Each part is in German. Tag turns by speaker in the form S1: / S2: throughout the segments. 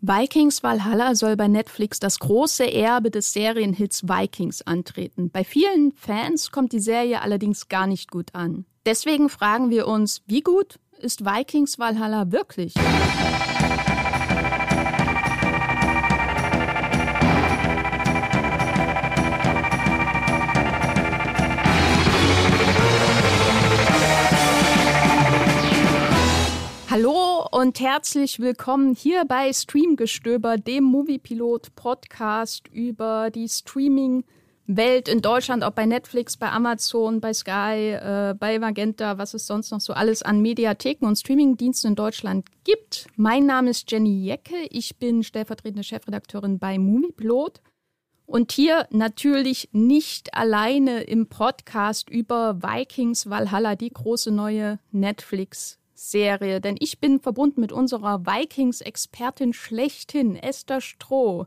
S1: Vikings Valhalla soll bei Netflix das große Erbe des Serienhits Vikings antreten. Bei vielen Fans kommt die Serie allerdings gar nicht gut an. Deswegen fragen wir uns, wie gut ist Vikings Valhalla wirklich? Hallo und herzlich willkommen hier bei Streamgestöber, dem Moviepilot Podcast über die Streaming Welt in Deutschland, auch bei Netflix, bei Amazon, bei Sky, äh, bei Magenta, was es sonst noch so alles an Mediatheken und Streamingdiensten in Deutschland gibt. Mein Name ist Jenny Jecke, ich bin stellvertretende Chefredakteurin bei Moviepilot und hier natürlich nicht alleine im Podcast über Vikings Valhalla, die große neue Netflix Serie, denn ich bin verbunden mit unserer Vikings-Expertin schlechthin, Esther Stroh.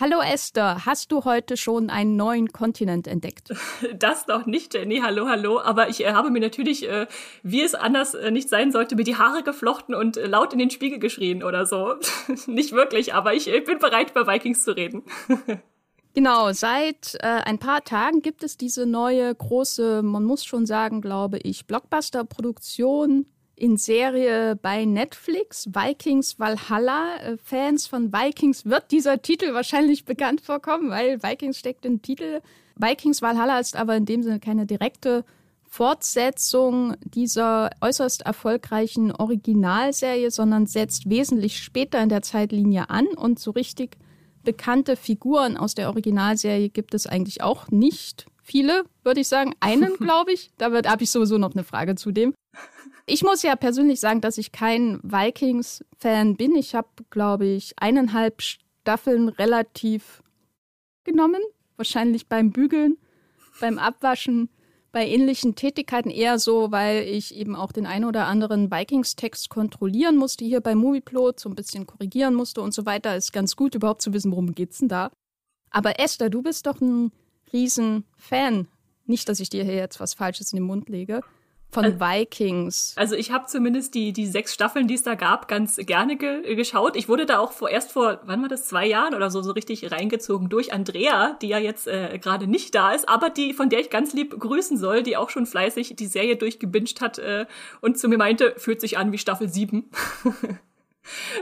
S1: Hallo Esther, hast du heute schon einen neuen Kontinent entdeckt?
S2: Das noch nicht, Jenny. Hallo, hallo. Aber ich äh, habe mir natürlich, äh, wie es anders äh, nicht sein sollte, mir die Haare geflochten und äh, laut in den Spiegel geschrien oder so. nicht wirklich, aber ich äh, bin bereit, über Vikings zu reden.
S1: Genau, seit äh, ein paar Tagen gibt es diese neue große, man muss schon sagen, glaube ich, Blockbuster-Produktion in Serie bei Netflix, Vikings Valhalla. Äh, Fans von Vikings wird dieser Titel wahrscheinlich bekannt vorkommen, weil Vikings steckt im Titel. Vikings Valhalla ist aber in dem Sinne keine direkte Fortsetzung dieser äußerst erfolgreichen Originalserie, sondern setzt wesentlich später in der Zeitlinie an und so richtig bekannte Figuren aus der Originalserie gibt es eigentlich auch nicht viele, würde ich sagen. Einen, glaube ich. Da habe ich sowieso noch eine Frage zu dem. Ich muss ja persönlich sagen, dass ich kein Vikings-Fan bin. Ich habe, glaube ich, eineinhalb Staffeln relativ genommen. Wahrscheinlich beim Bügeln, beim Abwaschen, bei ähnlichen Tätigkeiten eher so, weil ich eben auch den einen oder anderen Vikings-Text kontrollieren musste, hier bei Movieplot, so ein bisschen korrigieren musste und so weiter. Ist ganz gut, überhaupt zu wissen, worum geht's denn da. Aber Esther, du bist doch ein Riesenfan. Nicht, dass ich dir hier jetzt was Falsches in den Mund lege von also, Vikings.
S2: Also ich habe zumindest die, die sechs Staffeln, die es da gab, ganz gerne ge geschaut. Ich wurde da auch vor, erst vor, wann war das, zwei Jahren oder so, so richtig reingezogen durch Andrea, die ja jetzt äh, gerade nicht da ist, aber die, von der ich ganz lieb grüßen soll, die auch schon fleißig die Serie durchgebinged hat äh, und zu mir meinte, fühlt sich an wie Staffel sieben.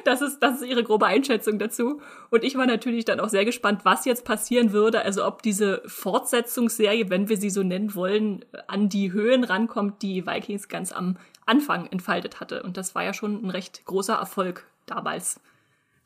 S2: Das ist, das ist ihre grobe Einschätzung dazu. Und ich war natürlich dann auch sehr gespannt, was jetzt passieren würde. Also ob diese Fortsetzungsserie, wenn wir sie so nennen wollen, an die Höhen rankommt, die Vikings ganz am Anfang entfaltet hatte. Und das war ja schon ein recht großer Erfolg damals.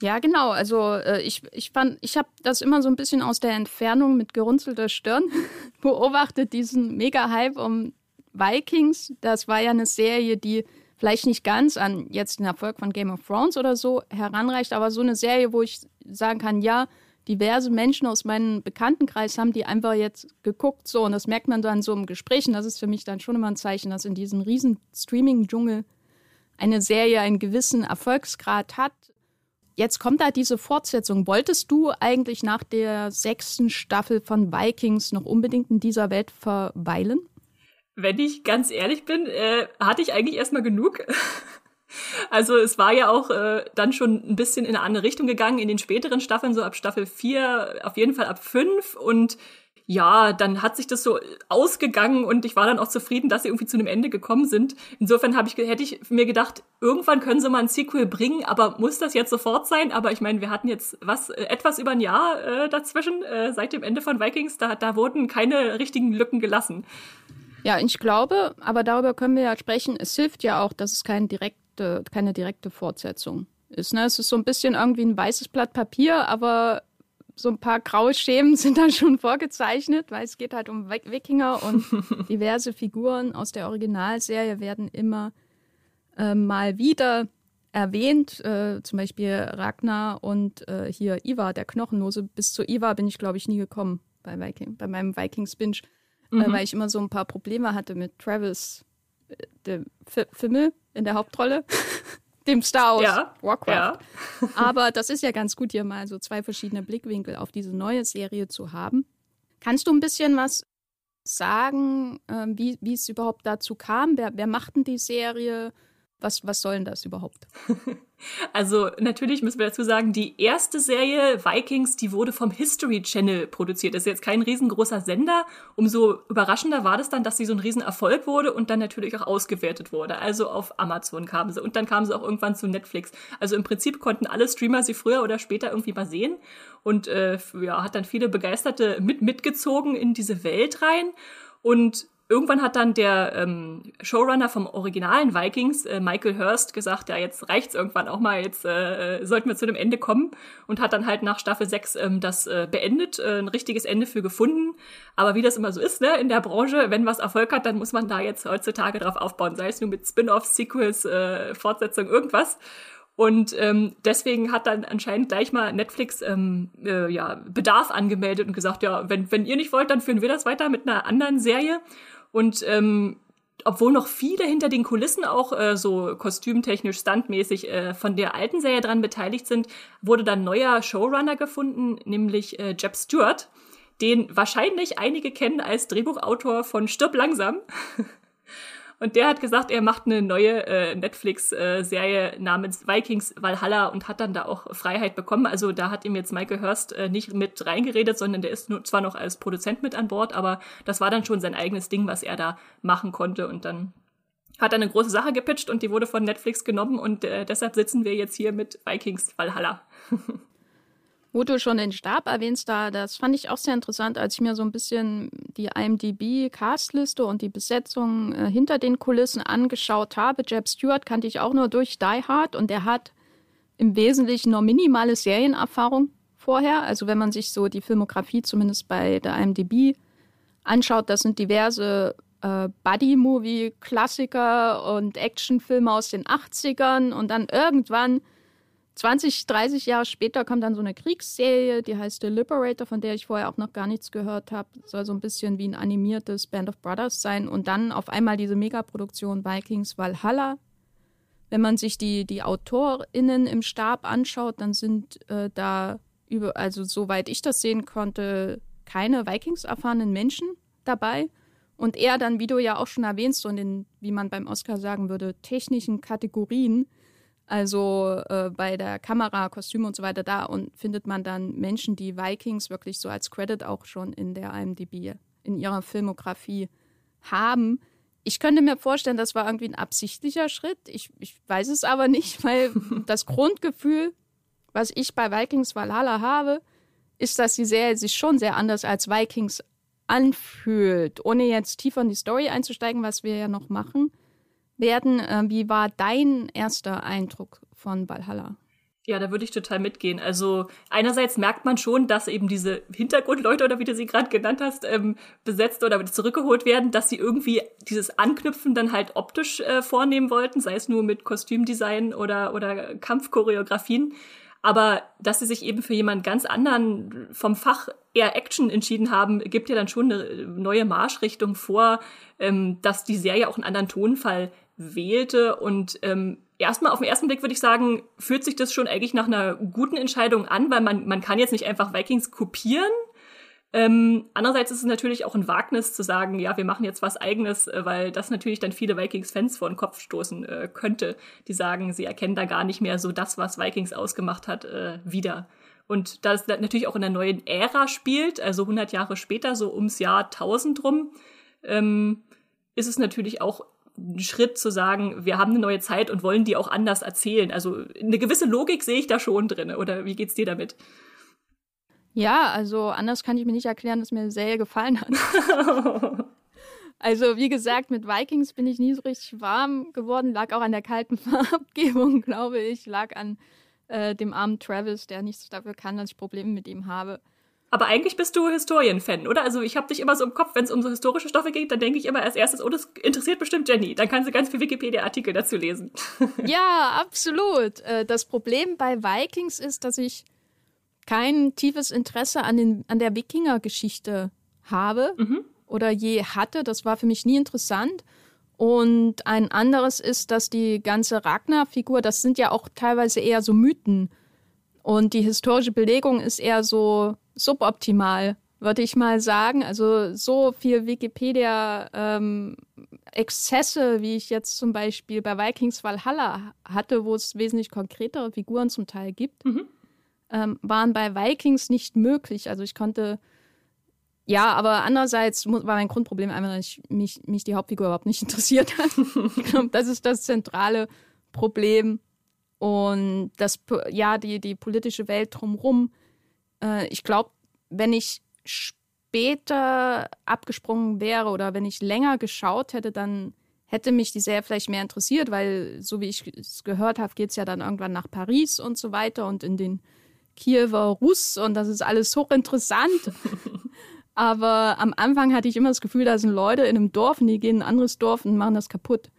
S1: Ja, genau. Also äh, ich, ich fand, ich habe das immer so ein bisschen aus der Entfernung mit gerunzelter Stirn beobachtet, diesen Mega-Hype um Vikings. Das war ja eine Serie, die vielleicht nicht ganz an jetzt den Erfolg von Game of Thrones oder so heranreicht, aber so eine Serie, wo ich sagen kann, ja, diverse Menschen aus meinem Bekanntenkreis haben die einfach jetzt geguckt, so, und das merkt man dann so im Gespräch, und das ist für mich dann schon immer ein Zeichen, dass in diesem riesen Streaming-Dschungel eine Serie einen gewissen Erfolgsgrad hat. Jetzt kommt da diese Fortsetzung. Wolltest du eigentlich nach der sechsten Staffel von Vikings noch unbedingt in dieser Welt verweilen?
S2: Wenn ich ganz ehrlich bin, äh, hatte ich eigentlich erstmal genug. Also es war ja auch äh, dann schon ein bisschen in eine andere Richtung gegangen in den späteren Staffeln, so ab Staffel 4, auf jeden Fall ab 5 und ja, dann hat sich das so ausgegangen und ich war dann auch zufrieden, dass sie irgendwie zu einem Ende gekommen sind. Insofern ich hätte ich mir gedacht, irgendwann können sie mal ein Sequel bringen, aber muss das jetzt sofort sein? Aber ich meine, wir hatten jetzt was äh, etwas über ein Jahr äh, dazwischen äh, seit dem Ende von Vikings, da da wurden keine richtigen Lücken gelassen.
S1: Ja, ich glaube, aber darüber können wir ja sprechen. Es hilft ja auch, dass es keine direkte, keine direkte Fortsetzung ist. Ne? Es ist so ein bisschen irgendwie ein weißes Blatt Papier, aber so ein paar graue Schemen sind da schon vorgezeichnet, weil es geht halt um Wikinger und diverse Figuren aus der Originalserie werden immer äh, mal wieder erwähnt. Äh, zum Beispiel Ragnar und äh, hier Ivar, der Knochenlose. Bis zu Ivar bin ich, glaube ich, nie gekommen bei Viking, bei meinem Vikings-Binge. Äh, mhm. weil ich immer so ein paar Probleme hatte mit Travis, äh, dem Fimmel in der Hauptrolle. dem Star aus ja, Warcraft. Ja. Aber das ist ja ganz gut, hier mal so zwei verschiedene Blickwinkel auf diese neue Serie zu haben. Kannst du ein bisschen was sagen, äh, wie, wie es überhaupt dazu kam? Wer, wer macht denn die Serie? Was, was soll denn das überhaupt?
S2: Also natürlich müssen wir dazu sagen, die erste Serie Vikings, die wurde vom History Channel produziert. Das ist jetzt kein riesengroßer Sender. Umso überraschender war das dann, dass sie so ein Riesenerfolg wurde und dann natürlich auch ausgewertet wurde. Also auf Amazon kam sie und dann kam sie auch irgendwann zu Netflix. Also im Prinzip konnten alle Streamer sie früher oder später irgendwie mal sehen und äh, ja, hat dann viele Begeisterte mit mitgezogen in diese Welt rein. Und irgendwann hat dann der ähm, Showrunner vom originalen Vikings, äh, Michael Hurst, gesagt, ja, jetzt reicht's irgendwann auch mal, jetzt äh, sollten wir zu dem Ende kommen und hat dann halt nach Staffel 6 ähm, das äh, beendet, äh, ein richtiges Ende für gefunden. Aber wie das immer so ist, ne, in der Branche, wenn was Erfolg hat, dann muss man da jetzt heutzutage drauf aufbauen, sei es nur mit Spin-offs, Sequels, äh, Fortsetzung, irgendwas. Und ähm, deswegen hat dann anscheinend gleich mal Netflix ähm, äh, ja, Bedarf angemeldet und gesagt, ja, wenn, wenn ihr nicht wollt, dann führen wir das weiter mit einer anderen Serie. Und ähm, obwohl noch viele hinter den Kulissen auch äh, so kostümtechnisch, standmäßig äh, von der alten Serie dran beteiligt sind, wurde dann neuer Showrunner gefunden, nämlich äh, Jeb Stewart, den wahrscheinlich einige kennen als Drehbuchautor von Stirb langsam. Und der hat gesagt, er macht eine neue äh, Netflix-Serie namens Vikings Valhalla und hat dann da auch Freiheit bekommen. Also da hat ihm jetzt Michael Hurst äh, nicht mit reingeredet, sondern der ist nur, zwar noch als Produzent mit an Bord, aber das war dann schon sein eigenes Ding, was er da machen konnte. Und dann hat er eine große Sache gepitcht und die wurde von Netflix genommen und äh, deshalb sitzen wir jetzt hier mit Vikings Valhalla.
S1: Wo du schon den Stab erwähnst, da, das fand ich auch sehr interessant, als ich mir so ein bisschen die IMDb-Castliste und die Besetzung äh, hinter den Kulissen angeschaut habe. Jeb Stewart kannte ich auch nur durch Die Hard und der hat im Wesentlichen nur minimale Serienerfahrung vorher. Also wenn man sich so die Filmografie zumindest bei der IMDb anschaut, das sind diverse äh, Buddy-Movie-Klassiker und Actionfilme aus den 80ern und dann irgendwann 20, 30 Jahre später kommt dann so eine Kriegsserie, die heißt The Liberator, von der ich vorher auch noch gar nichts gehört habe. Soll so ein bisschen wie ein animiertes Band of Brothers sein. Und dann auf einmal diese Megaproduktion Vikings Valhalla. Wenn man sich die, die AutorInnen im Stab anschaut, dann sind äh, da über, also soweit ich das sehen konnte, keine Vikings-erfahrenen Menschen dabei. Und eher dann, wie du ja auch schon erwähnst, so in den, wie man beim Oscar sagen würde, technischen Kategorien also äh, bei der Kamera, Kostüme und so weiter da und findet man dann Menschen, die Vikings wirklich so als Credit auch schon in der IMDb, in ihrer Filmografie haben. Ich könnte mir vorstellen, das war irgendwie ein absichtlicher Schritt. Ich, ich weiß es aber nicht, weil das Grundgefühl, was ich bei Vikings Valhalla habe, ist, dass die Serie sich schon sehr anders als Vikings anfühlt. Ohne jetzt tiefer in die Story einzusteigen, was wir ja noch machen werden. Äh, wie war dein erster Eindruck von Valhalla?
S2: Ja, da würde ich total mitgehen. Also einerseits merkt man schon, dass eben diese Hintergrundleute oder wie du sie gerade genannt hast, ähm, besetzt oder zurückgeholt werden, dass sie irgendwie dieses Anknüpfen dann halt optisch äh, vornehmen wollten, sei es nur mit Kostümdesign oder, oder Kampfchoreografien. Aber dass sie sich eben für jemanden ganz anderen vom Fach eher Action entschieden haben, gibt ja dann schon eine neue Marschrichtung vor, ähm, dass die Serie auch einen anderen Tonfall wählte. Und ähm, erstmal auf den ersten Blick würde ich sagen, fühlt sich das schon eigentlich nach einer guten Entscheidung an, weil man, man kann jetzt nicht einfach Vikings kopieren. Ähm, andererseits ist es natürlich auch ein Wagnis zu sagen, ja, wir machen jetzt was eigenes, äh, weil das natürlich dann viele Vikings-Fans vor den Kopf stoßen äh, könnte, die sagen, sie erkennen da gar nicht mehr so das, was Vikings ausgemacht hat, äh, wieder. Und da es natürlich auch in der neuen Ära spielt, also 100 Jahre später, so ums Jahr 1000 rum, ähm, ist es natürlich auch Schritt zu sagen, wir haben eine neue Zeit und wollen die auch anders erzählen. Also eine gewisse Logik sehe ich da schon drin. Oder wie geht's dir damit?
S1: Ja, also anders kann ich mir nicht erklären, dass mir Serie gefallen hat. also wie gesagt, mit Vikings bin ich nie so richtig warm geworden. Lag auch an der kalten Farbgebung, glaube ich. Lag an äh, dem armen Travis, der nichts dafür kann, dass ich Probleme mit ihm habe.
S2: Aber eigentlich bist du Historienfan, oder? Also ich habe dich immer so im Kopf, wenn es um so historische Stoffe geht, dann denke ich immer als erstes, oh, das interessiert bestimmt Jenny. Dann kann sie ganz viel Wikipedia-Artikel dazu lesen.
S1: Ja, absolut. Äh, das Problem bei Vikings ist, dass ich kein tiefes Interesse an, den, an der Wikinger-Geschichte habe mhm. oder je hatte. Das war für mich nie interessant. Und ein anderes ist, dass die ganze Ragnar-Figur, das sind ja auch teilweise eher so Mythen. Und die historische Belegung ist eher so suboptimal, würde ich mal sagen. Also so viel Wikipedia ähm, wie ich jetzt zum Beispiel bei Vikings Valhalla hatte, wo es wesentlich konkretere Figuren zum Teil gibt, mhm. ähm, waren bei Vikings nicht möglich. Also ich konnte, ja, aber andererseits war mein Grundproblem einfach, dass ich mich, mich die Hauptfigur überhaupt nicht interessiert hat. ich glaube, das ist das zentrale Problem. Und das, ja, die, die politische Welt drumherum. Äh, ich glaube, wenn ich später abgesprungen wäre oder wenn ich länger geschaut hätte, dann hätte mich die Serie vielleicht mehr interessiert, weil so wie ich es gehört habe, geht es ja dann irgendwann nach Paris und so weiter und in den Kiewer Russ und das ist alles hochinteressant. Aber am Anfang hatte ich immer das Gefühl, da sind Leute in einem Dorf und die gehen in ein anderes Dorf und machen das kaputt.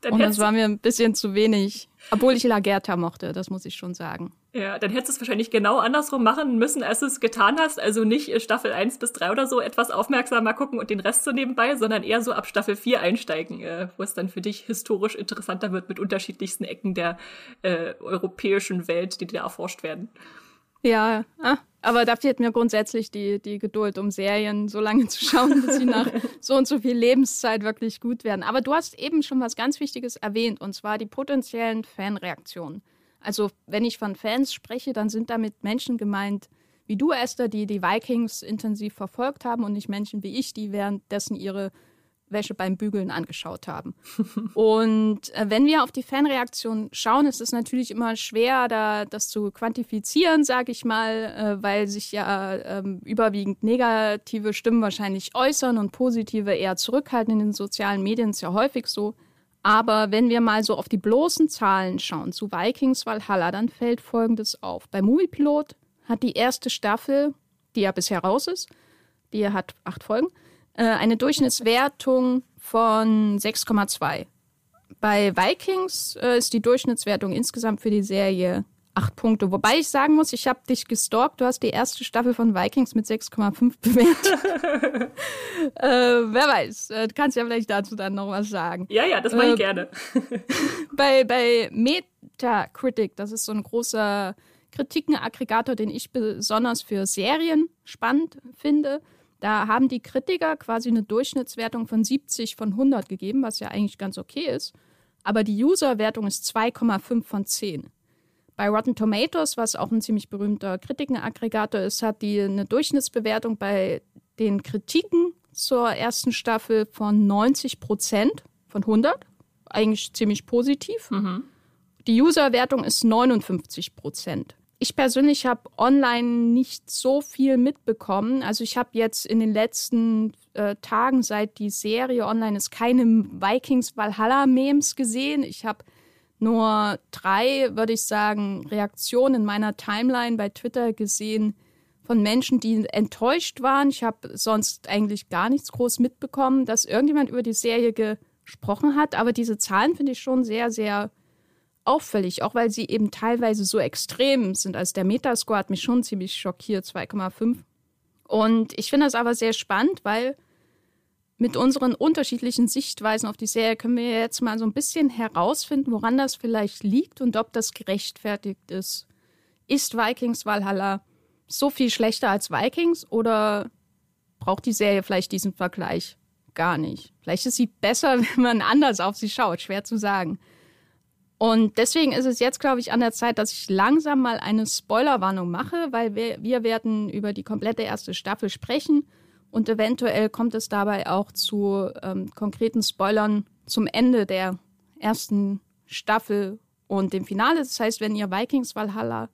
S1: Dann und das war mir ein bisschen zu wenig. Obwohl ich Lagerta mochte, das muss ich schon sagen.
S2: Ja, dann hättest du es wahrscheinlich genau andersrum machen müssen, als du es getan hast. Also nicht äh, Staffel 1 bis 3 oder so etwas aufmerksamer gucken und den Rest so nebenbei, sondern eher so ab Staffel 4 einsteigen, äh, wo es dann für dich historisch interessanter wird mit unterschiedlichsten Ecken der äh, europäischen Welt, die da erforscht werden.
S1: Ja, ah, aber da fehlt mir grundsätzlich die, die Geduld, um Serien so lange zu schauen, bis sie nach so und so viel Lebenszeit wirklich gut werden. Aber du hast eben schon was ganz Wichtiges erwähnt, und zwar die potenziellen Fanreaktionen. Also, wenn ich von Fans spreche, dann sind damit Menschen gemeint, wie du, Esther, die die Vikings intensiv verfolgt haben und nicht Menschen wie ich, die währenddessen ihre Wäsche beim Bügeln angeschaut haben. und äh, wenn wir auf die Fanreaktion schauen, ist es natürlich immer schwer, da das zu quantifizieren, sage ich mal, äh, weil sich ja äh, überwiegend negative Stimmen wahrscheinlich äußern und positive eher zurückhalten in den sozialen Medien, ist ja häufig so. Aber wenn wir mal so auf die bloßen Zahlen schauen zu Vikings Valhalla, dann fällt Folgendes auf. Bei Moviepilot hat die erste Staffel, die ja bisher raus ist, die hat acht Folgen, eine Durchschnittswertung von 6,2. Bei Vikings äh, ist die Durchschnittswertung insgesamt für die Serie 8 Punkte. Wobei ich sagen muss, ich habe dich gestalkt. Du hast die erste Staffel von Vikings mit 6,5 bewertet. äh, wer weiß, äh, du kannst ja vielleicht dazu dann noch was sagen.
S2: Ja, ja, das mache ich äh, gerne.
S1: bei, bei Metacritic, das ist so ein großer Kritikenaggregator, den ich besonders für Serien spannend finde, da haben die Kritiker quasi eine Durchschnittswertung von 70 von 100 gegeben, was ja eigentlich ganz okay ist. Aber die User-Wertung ist 2,5 von 10. Bei Rotten Tomatoes, was auch ein ziemlich berühmter Kritikenaggregator ist, hat die eine Durchschnittsbewertung bei den Kritiken zur ersten Staffel von 90 Prozent von 100. Eigentlich ziemlich positiv. Mhm. Die User-Wertung ist 59 Prozent. Ich persönlich habe online nicht so viel mitbekommen. Also ich habe jetzt in den letzten äh, Tagen, seit die Serie online ist, keine Vikings Valhalla-Memes gesehen. Ich habe nur drei, würde ich sagen, Reaktionen in meiner Timeline bei Twitter gesehen von Menschen, die enttäuscht waren. Ich habe sonst eigentlich gar nichts groß mitbekommen, dass irgendjemand über die Serie gesprochen hat. Aber diese Zahlen finde ich schon sehr, sehr auffällig, auch weil sie eben teilweise so extrem sind. Also der Metascore hat mich schon ziemlich schockiert, 2,5. Und ich finde das aber sehr spannend, weil mit unseren unterschiedlichen Sichtweisen auf die Serie können wir jetzt mal so ein bisschen herausfinden, woran das vielleicht liegt und ob das gerechtfertigt ist. Ist Vikings Valhalla so viel schlechter als Vikings oder braucht die Serie vielleicht diesen Vergleich gar nicht? Vielleicht ist sie besser, wenn man anders auf sie schaut, schwer zu sagen. Und deswegen ist es jetzt, glaube ich, an der Zeit, dass ich langsam mal eine Spoilerwarnung mache, weil wir, wir werden über die komplette erste Staffel sprechen und eventuell kommt es dabei auch zu ähm, konkreten Spoilern zum Ende der ersten Staffel und dem Finale. Das heißt, wenn ihr Vikings Valhalla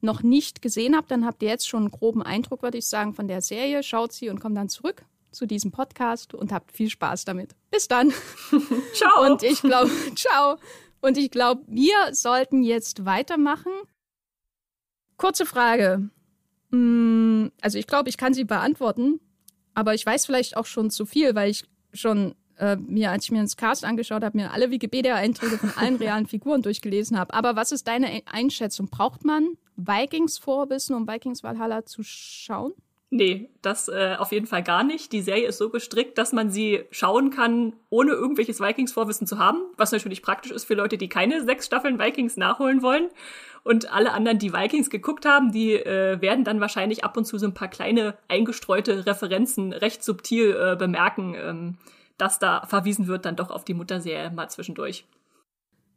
S1: noch nicht gesehen habt, dann habt ihr jetzt schon einen groben Eindruck, würde ich sagen, von der Serie. Schaut sie und kommt dann zurück zu diesem Podcast und habt viel Spaß damit. Bis dann.
S2: ciao.
S1: Und ich glaube, ciao. Und ich glaube, wir sollten jetzt weitermachen. Kurze Frage. Mm, also ich glaube, ich kann sie beantworten, aber ich weiß vielleicht auch schon zu viel, weil ich schon äh, mir, als ich mir ins Cast angeschaut habe, mir alle Wikipedia-Einträge von allen realen Figuren durchgelesen habe. Aber was ist deine Einschätzung? Braucht man Vikings-Vorwissen, um Vikings Valhalla zu schauen?
S2: Nee, das äh, auf jeden Fall gar nicht. Die Serie ist so gestrickt, dass man sie schauen kann, ohne irgendwelches Vikings-Vorwissen zu haben, was natürlich praktisch ist für Leute, die keine sechs Staffeln Vikings nachholen wollen. Und alle anderen, die Vikings geguckt haben, die äh, werden dann wahrscheinlich ab und zu so ein paar kleine eingestreute Referenzen recht subtil äh, bemerken. Ähm, dass da verwiesen wird dann doch auf die Mutterserie mal zwischendurch.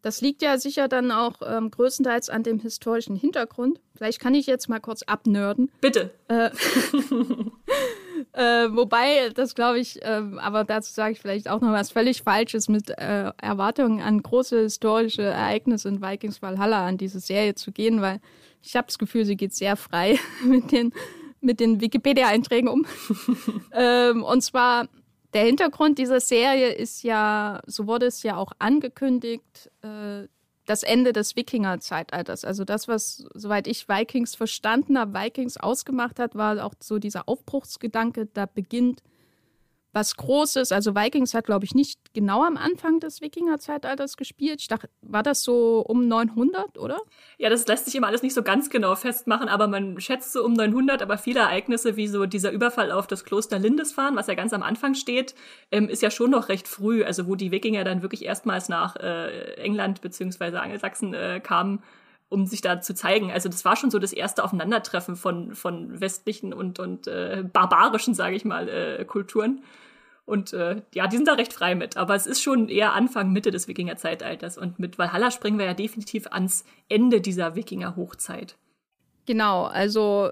S1: Das liegt ja sicher dann auch ähm, größtenteils an dem historischen Hintergrund. Vielleicht kann ich jetzt mal kurz abnörden.
S2: Bitte. Äh,
S1: äh, wobei, das glaube ich, äh, aber dazu sage ich vielleicht auch noch was völlig Falsches mit äh, Erwartungen an große historische Ereignisse in Vikings Valhalla an diese Serie zu gehen, weil ich habe das Gefühl, sie geht sehr frei mit den, mit den Wikipedia-Einträgen um. ähm, und zwar der Hintergrund dieser Serie ist ja, so wurde es ja auch angekündigt, äh, das Ende des Wikinger-Zeitalters. Also das, was, soweit ich Vikings verstanden habe, Vikings ausgemacht hat, war auch so dieser Aufbruchsgedanke, da beginnt was Großes. Also Vikings hat, glaube ich, nicht genau am Anfang des Wikinger-Zeitalters gespielt. Ich dachte, war das so um 900, oder?
S2: Ja, das lässt sich immer alles nicht so ganz genau festmachen, aber man schätzt so um 900. Aber viele Ereignisse, wie so dieser Überfall auf das Kloster Lindisfarne, was ja ganz am Anfang steht, ähm, ist ja schon noch recht früh. Also wo die Wikinger dann wirklich erstmals nach äh, England beziehungsweise Angelsachsen äh, kamen um sich da zu zeigen. Also das war schon so das erste Aufeinandertreffen von, von westlichen und, und äh, barbarischen, sage ich mal, äh, Kulturen. Und äh, ja, die sind da recht frei mit. Aber es ist schon eher Anfang, Mitte des Wikinger-Zeitalters. Und mit Valhalla springen wir ja definitiv ans Ende dieser Wikinger-Hochzeit.
S1: Genau, also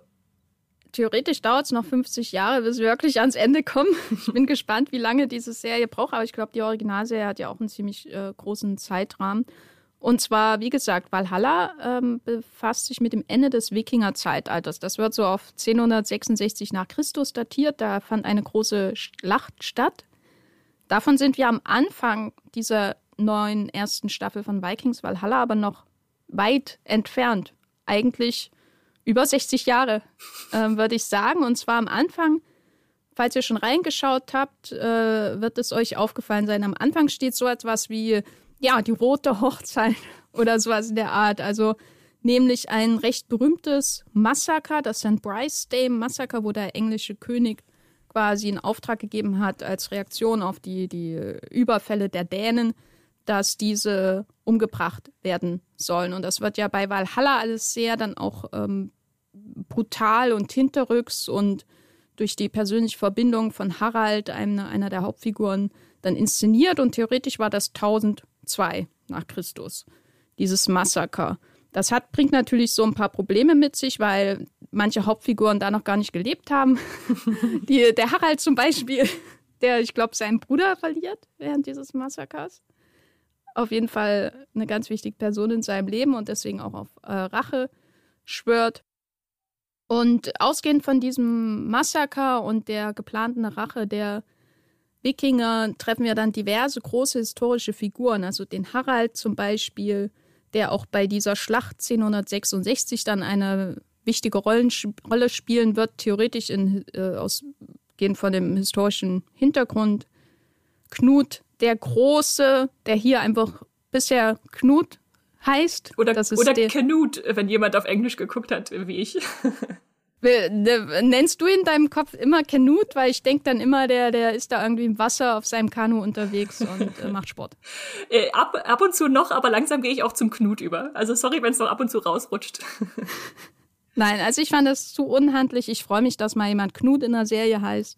S1: theoretisch dauert es noch 50 Jahre, bis wir wirklich ans Ende kommen. Ich bin gespannt, wie lange diese Serie braucht, aber ich glaube, die Originalserie hat ja auch einen ziemlich äh, großen Zeitrahmen. Und zwar, wie gesagt, Valhalla ähm, befasst sich mit dem Ende des Wikinger-Zeitalters. Das wird so auf 1066 nach Christus datiert. Da fand eine große Schlacht statt. Davon sind wir am Anfang dieser neuen ersten Staffel von Vikings Valhalla aber noch weit entfernt. Eigentlich über 60 Jahre, äh, würde ich sagen. Und zwar am Anfang, falls ihr schon reingeschaut habt, äh, wird es euch aufgefallen sein. Am Anfang steht so etwas wie ja, die rote Hochzeit oder sowas in der Art. Also nämlich ein recht berühmtes Massaker, das St. Bryce Day Massaker, wo der englische König quasi in Auftrag gegeben hat als Reaktion auf die, die Überfälle der Dänen, dass diese umgebracht werden sollen. Und das wird ja bei Valhalla alles sehr dann auch ähm, brutal und hinterrücks und durch die persönliche Verbindung von Harald, einer, einer der Hauptfiguren, dann inszeniert. Und theoretisch war das 1000 2 nach Christus, dieses Massaker. Das hat, bringt natürlich so ein paar Probleme mit sich, weil manche Hauptfiguren da noch gar nicht gelebt haben. Die, der Harald zum Beispiel, der, ich glaube, seinen Bruder verliert während dieses Massakers. Auf jeden Fall eine ganz wichtige Person in seinem Leben und deswegen auch auf äh, Rache schwört. Und ausgehend von diesem Massaker und der geplanten Rache der Wikinger treffen wir dann diverse große historische Figuren, also den Harald zum Beispiel, der auch bei dieser Schlacht 1066 dann eine wichtige Rollen, Rolle spielen wird, theoretisch in, äh, ausgehend von dem historischen Hintergrund. Knut der Große, der hier einfach bisher Knut heißt.
S2: Oder, oder Knut, wenn jemand auf Englisch geguckt hat, wie ich.
S1: Ne, nennst du in deinem Kopf immer Canute? Weil ich denke dann immer, der, der ist da irgendwie im Wasser auf seinem Kanu unterwegs und äh, macht Sport.
S2: Äh, ab, ab und zu noch, aber langsam gehe ich auch zum Knut über. Also sorry, wenn es noch ab und zu rausrutscht.
S1: Nein, also ich fand das zu unhandlich. Ich freue mich, dass mal jemand Knut in der Serie heißt.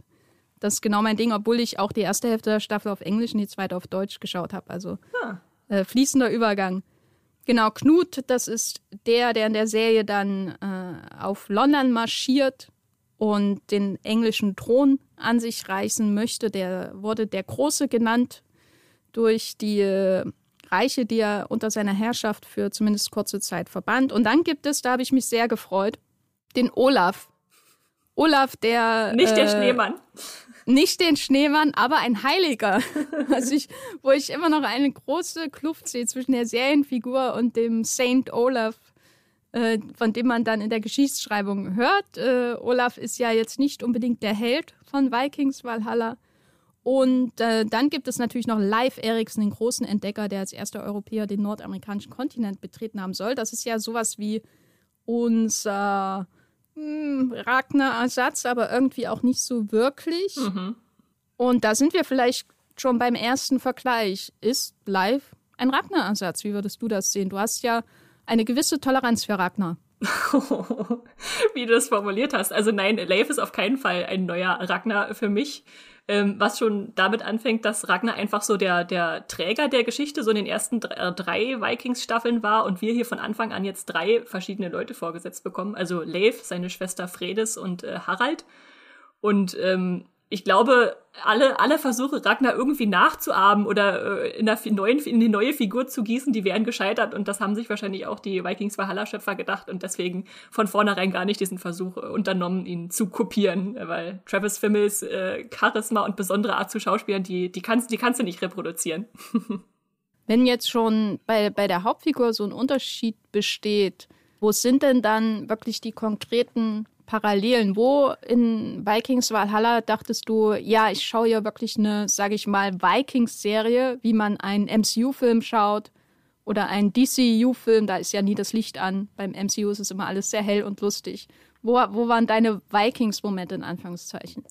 S1: Das ist genau mein Ding, obwohl ich auch die erste Hälfte der Staffel auf Englisch und die zweite auf Deutsch geschaut habe. Also ah. äh, fließender Übergang. Genau, Knut, das ist der, der in der Serie dann äh, auf London marschiert und den englischen Thron an sich reißen möchte. Der wurde der Große genannt durch die äh, Reiche, die er unter seiner Herrschaft für zumindest kurze Zeit verband. Und dann gibt es, da habe ich mich sehr gefreut, den Olaf. Olaf, der.
S2: Nicht der äh, Schneemann
S1: nicht den Schneemann, aber ein Heiliger. Also ich, wo ich immer noch eine große Kluft sehe zwischen der Serienfigur und dem Saint Olaf, äh, von dem man dann in der Geschichtsschreibung hört. Äh, Olaf ist ja jetzt nicht unbedingt der Held von Vikings Valhalla. Und äh, dann gibt es natürlich noch Live Eriksen, den großen Entdecker, der als erster Europäer den nordamerikanischen Kontinent betreten haben soll. Das ist ja sowas wie unser hm, Ragnar-Ersatz, aber irgendwie auch nicht so wirklich. Mhm. Und da sind wir vielleicht schon beim ersten Vergleich. Ist live ein Ragnar-Ersatz? Wie würdest du das sehen? Du hast ja eine gewisse Toleranz für Ragnar.
S2: Wie du das formuliert hast. Also nein, Leif ist auf keinen Fall ein neuer Ragnar für mich. Ähm, was schon damit anfängt, dass Ragnar einfach so der, der Träger der Geschichte so in den ersten äh, drei Vikings-Staffeln war und wir hier von Anfang an jetzt drei verschiedene Leute vorgesetzt bekommen. Also Leif, seine Schwester Fredes und äh, Harald. Und ähm, ich glaube, alle, alle Versuche, Ragnar irgendwie nachzuahmen oder äh, in, der neuen, in die neue Figur zu gießen, die wären gescheitert. Und das haben sich wahrscheinlich auch die Vikings Valhalla-Schöpfer gedacht und deswegen von vornherein gar nicht diesen Versuch unternommen, ihn zu kopieren. Weil Travis Fimmels äh, Charisma und besondere Art zu Schauspielern, die, die, kannst, die kannst du nicht reproduzieren.
S1: Wenn jetzt schon bei, bei der Hauptfigur so ein Unterschied besteht, wo sind denn dann wirklich die konkreten Parallelen. Wo in Vikings Valhalla dachtest du, ja, ich schaue ja wirklich eine, sage ich mal, Vikings-Serie, wie man einen MCU-Film schaut oder einen DCU-Film, da ist ja nie das Licht an. Beim MCU ist es immer alles sehr hell und lustig. Wo, wo waren deine Vikings-Momente in Anführungszeichen?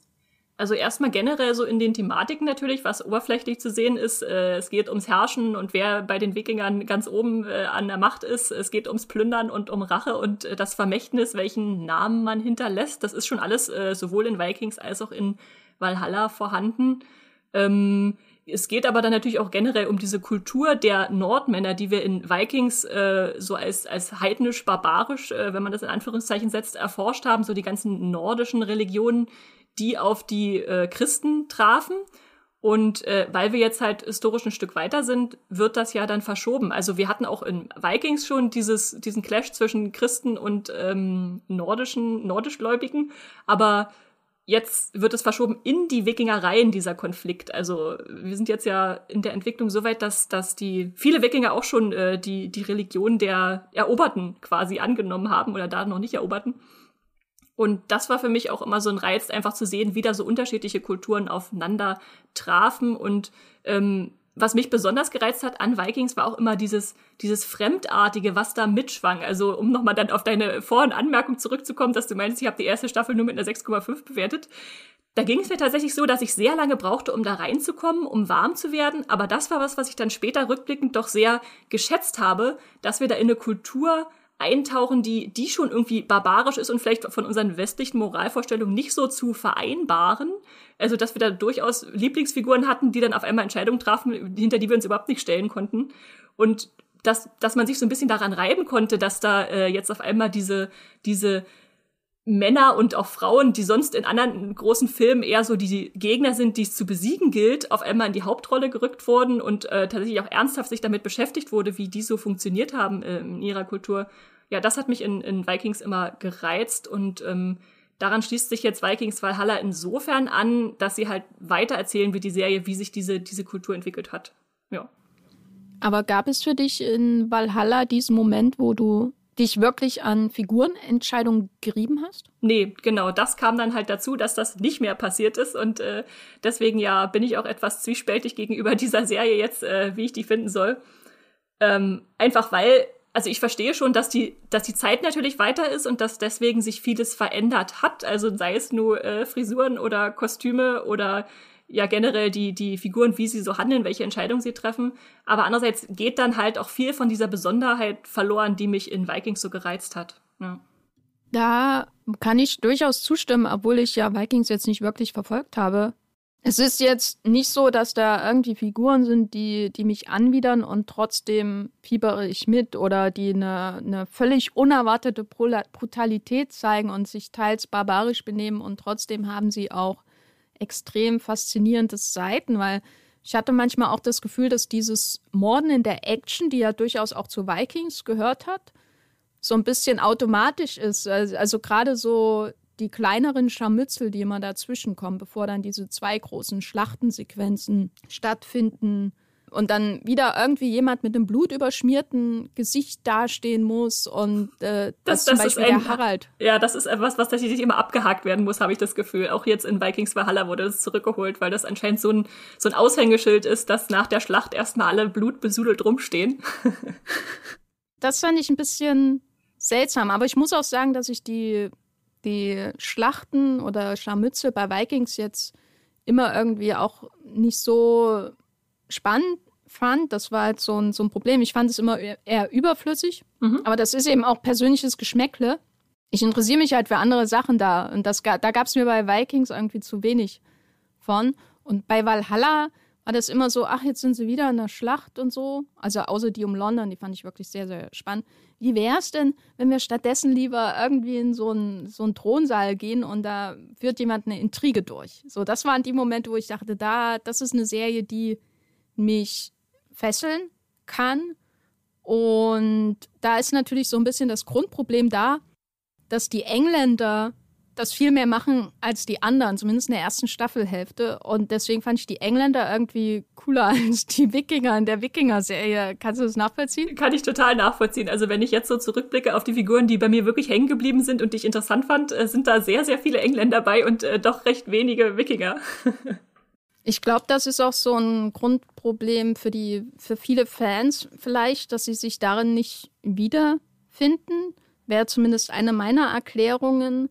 S2: Also erstmal generell so in den Thematiken natürlich, was oberflächlich zu sehen ist. Äh, es geht ums Herrschen und wer bei den Wikingern ganz oben äh, an der Macht ist. Es geht ums Plündern und um Rache und äh, das Vermächtnis, welchen Namen man hinterlässt. Das ist schon alles äh, sowohl in Vikings als auch in Valhalla vorhanden. Ähm, es geht aber dann natürlich auch generell um diese Kultur der Nordmänner, die wir in Vikings äh, so als, als heidnisch-barbarisch, äh, wenn man das in Anführungszeichen setzt, erforscht haben, so die ganzen nordischen Religionen, die auf die äh, Christen trafen. Und äh, weil wir jetzt halt historisch ein Stück weiter sind, wird das ja dann verschoben. Also wir hatten auch in Vikings schon dieses, diesen Clash zwischen Christen und ähm, nordischen, nordischgläubigen, aber jetzt wird es verschoben in die Wikingereien dieser Konflikt. Also wir sind jetzt ja in der Entwicklung so weit, dass, dass die viele Wikinger auch schon äh, die, die Religion der Eroberten quasi angenommen haben oder da noch nicht Eroberten. Und das war für mich auch immer so ein Reiz, einfach zu sehen, wie da so unterschiedliche Kulturen aufeinander trafen. Und ähm, was mich besonders gereizt hat an Vikings war auch immer dieses, dieses Fremdartige, was da mitschwang. Also um nochmal dann auf deine Vor- und Anmerkung zurückzukommen, dass du meinst, ich habe die erste Staffel nur mit einer 6,5 bewertet. Da ging es mir tatsächlich so, dass ich sehr lange brauchte, um da reinzukommen, um warm zu werden. Aber das war was, was ich dann später rückblickend doch sehr geschätzt habe, dass wir da in eine Kultur eintauchen, die, die schon irgendwie barbarisch ist und vielleicht von unseren westlichen Moralvorstellungen nicht so zu vereinbaren. Also, dass wir da durchaus Lieblingsfiguren hatten, die dann auf einmal Entscheidungen trafen, hinter die wir uns überhaupt nicht stellen konnten. Und dass, dass man sich so ein bisschen daran reiben konnte, dass da äh, jetzt auf einmal diese, diese Männer und auch Frauen, die sonst in anderen großen Filmen eher so die Gegner sind, die es zu besiegen gilt, auf einmal in die Hauptrolle gerückt wurden und äh, tatsächlich auch ernsthaft sich damit beschäftigt wurde, wie die so funktioniert haben äh, in ihrer Kultur. Ja, das hat mich in, in Vikings immer gereizt und ähm, daran schließt sich jetzt Vikings Valhalla insofern an, dass sie halt weiter erzählen wird, die Serie, wie sich diese, diese Kultur entwickelt hat. Ja.
S1: Aber gab es für dich in Valhalla diesen Moment, wo du dich wirklich an Figurenentscheidungen gerieben hast?
S2: Nee, genau. Das kam dann halt dazu, dass das nicht mehr passiert ist. Und äh, deswegen ja bin ich auch etwas zwiespältig gegenüber dieser Serie jetzt, äh, wie ich die finden soll. Ähm, einfach weil, also ich verstehe schon, dass die, dass die Zeit natürlich weiter ist und dass deswegen sich vieles verändert hat. Also sei es nur äh, Frisuren oder Kostüme oder ja generell die, die Figuren, wie sie so handeln, welche Entscheidungen sie treffen. Aber andererseits geht dann halt auch viel von dieser Besonderheit verloren, die mich in Vikings so gereizt hat. Ja.
S1: Da kann ich durchaus zustimmen, obwohl ich ja Vikings jetzt nicht wirklich verfolgt habe. Es ist jetzt nicht so, dass da irgendwie Figuren sind, die, die mich anwidern und trotzdem fiebere ich mit oder die eine, eine völlig unerwartete Brutalität zeigen und sich teils barbarisch benehmen und trotzdem haben sie auch extrem faszinierende Seiten, weil ich hatte manchmal auch das Gefühl, dass dieses Morden in der Action, die ja durchaus auch zu Vikings gehört hat, so ein bisschen automatisch ist. Also gerade so die kleineren Scharmützel, die immer dazwischen kommen, bevor dann diese zwei großen Schlachtensequenzen stattfinden, und dann wieder irgendwie jemand mit einem blutüberschmierten Gesicht dastehen muss und äh, das, das, zum Beispiel ein, der Harald.
S2: Ja, das ist etwas, was tatsächlich immer abgehakt werden muss, habe ich das Gefühl. Auch jetzt in Vikings Valhalla wurde das zurückgeholt, weil das anscheinend so ein, so ein Aushängeschild ist, dass nach der Schlacht erstmal alle blutbesudelt rumstehen.
S1: das fand ich ein bisschen seltsam, aber ich muss auch sagen, dass ich die, die Schlachten oder Scharmützel bei Vikings jetzt immer irgendwie auch nicht so spannend fand. Das war halt so ein, so ein Problem. Ich fand es immer eher überflüssig. Mhm. Aber das ist eben auch persönliches Geschmäckle. Ich interessiere mich halt für andere Sachen da. Und das, da gab es mir bei Vikings irgendwie zu wenig von. Und bei Valhalla war das immer so, ach, jetzt sind sie wieder in der Schlacht und so. Also außer die um London, die fand ich wirklich sehr, sehr spannend. Wie wäre es denn, wenn wir stattdessen lieber irgendwie in so einen, so einen Thronsaal gehen und da führt jemand eine Intrige durch? So, das waren die Momente, wo ich dachte, da, das ist eine Serie, die mich fesseln kann. Und da ist natürlich so ein bisschen das Grundproblem da, dass die Engländer das viel mehr machen als die anderen, zumindest in der ersten Staffelhälfte. Und deswegen fand ich die Engländer irgendwie cooler als die Wikinger in der Wikinger-Serie. Kannst du das nachvollziehen?
S2: Kann ich total nachvollziehen. Also wenn ich jetzt so zurückblicke auf die Figuren, die bei mir wirklich hängen geblieben sind und die ich interessant fand, äh, sind da sehr, sehr viele Engländer bei und äh, doch recht wenige Wikinger.
S1: Ich glaube, das ist auch so ein Grundproblem für die, für viele Fans vielleicht, dass sie sich darin nicht wiederfinden. Wäre zumindest eine meiner Erklärungen.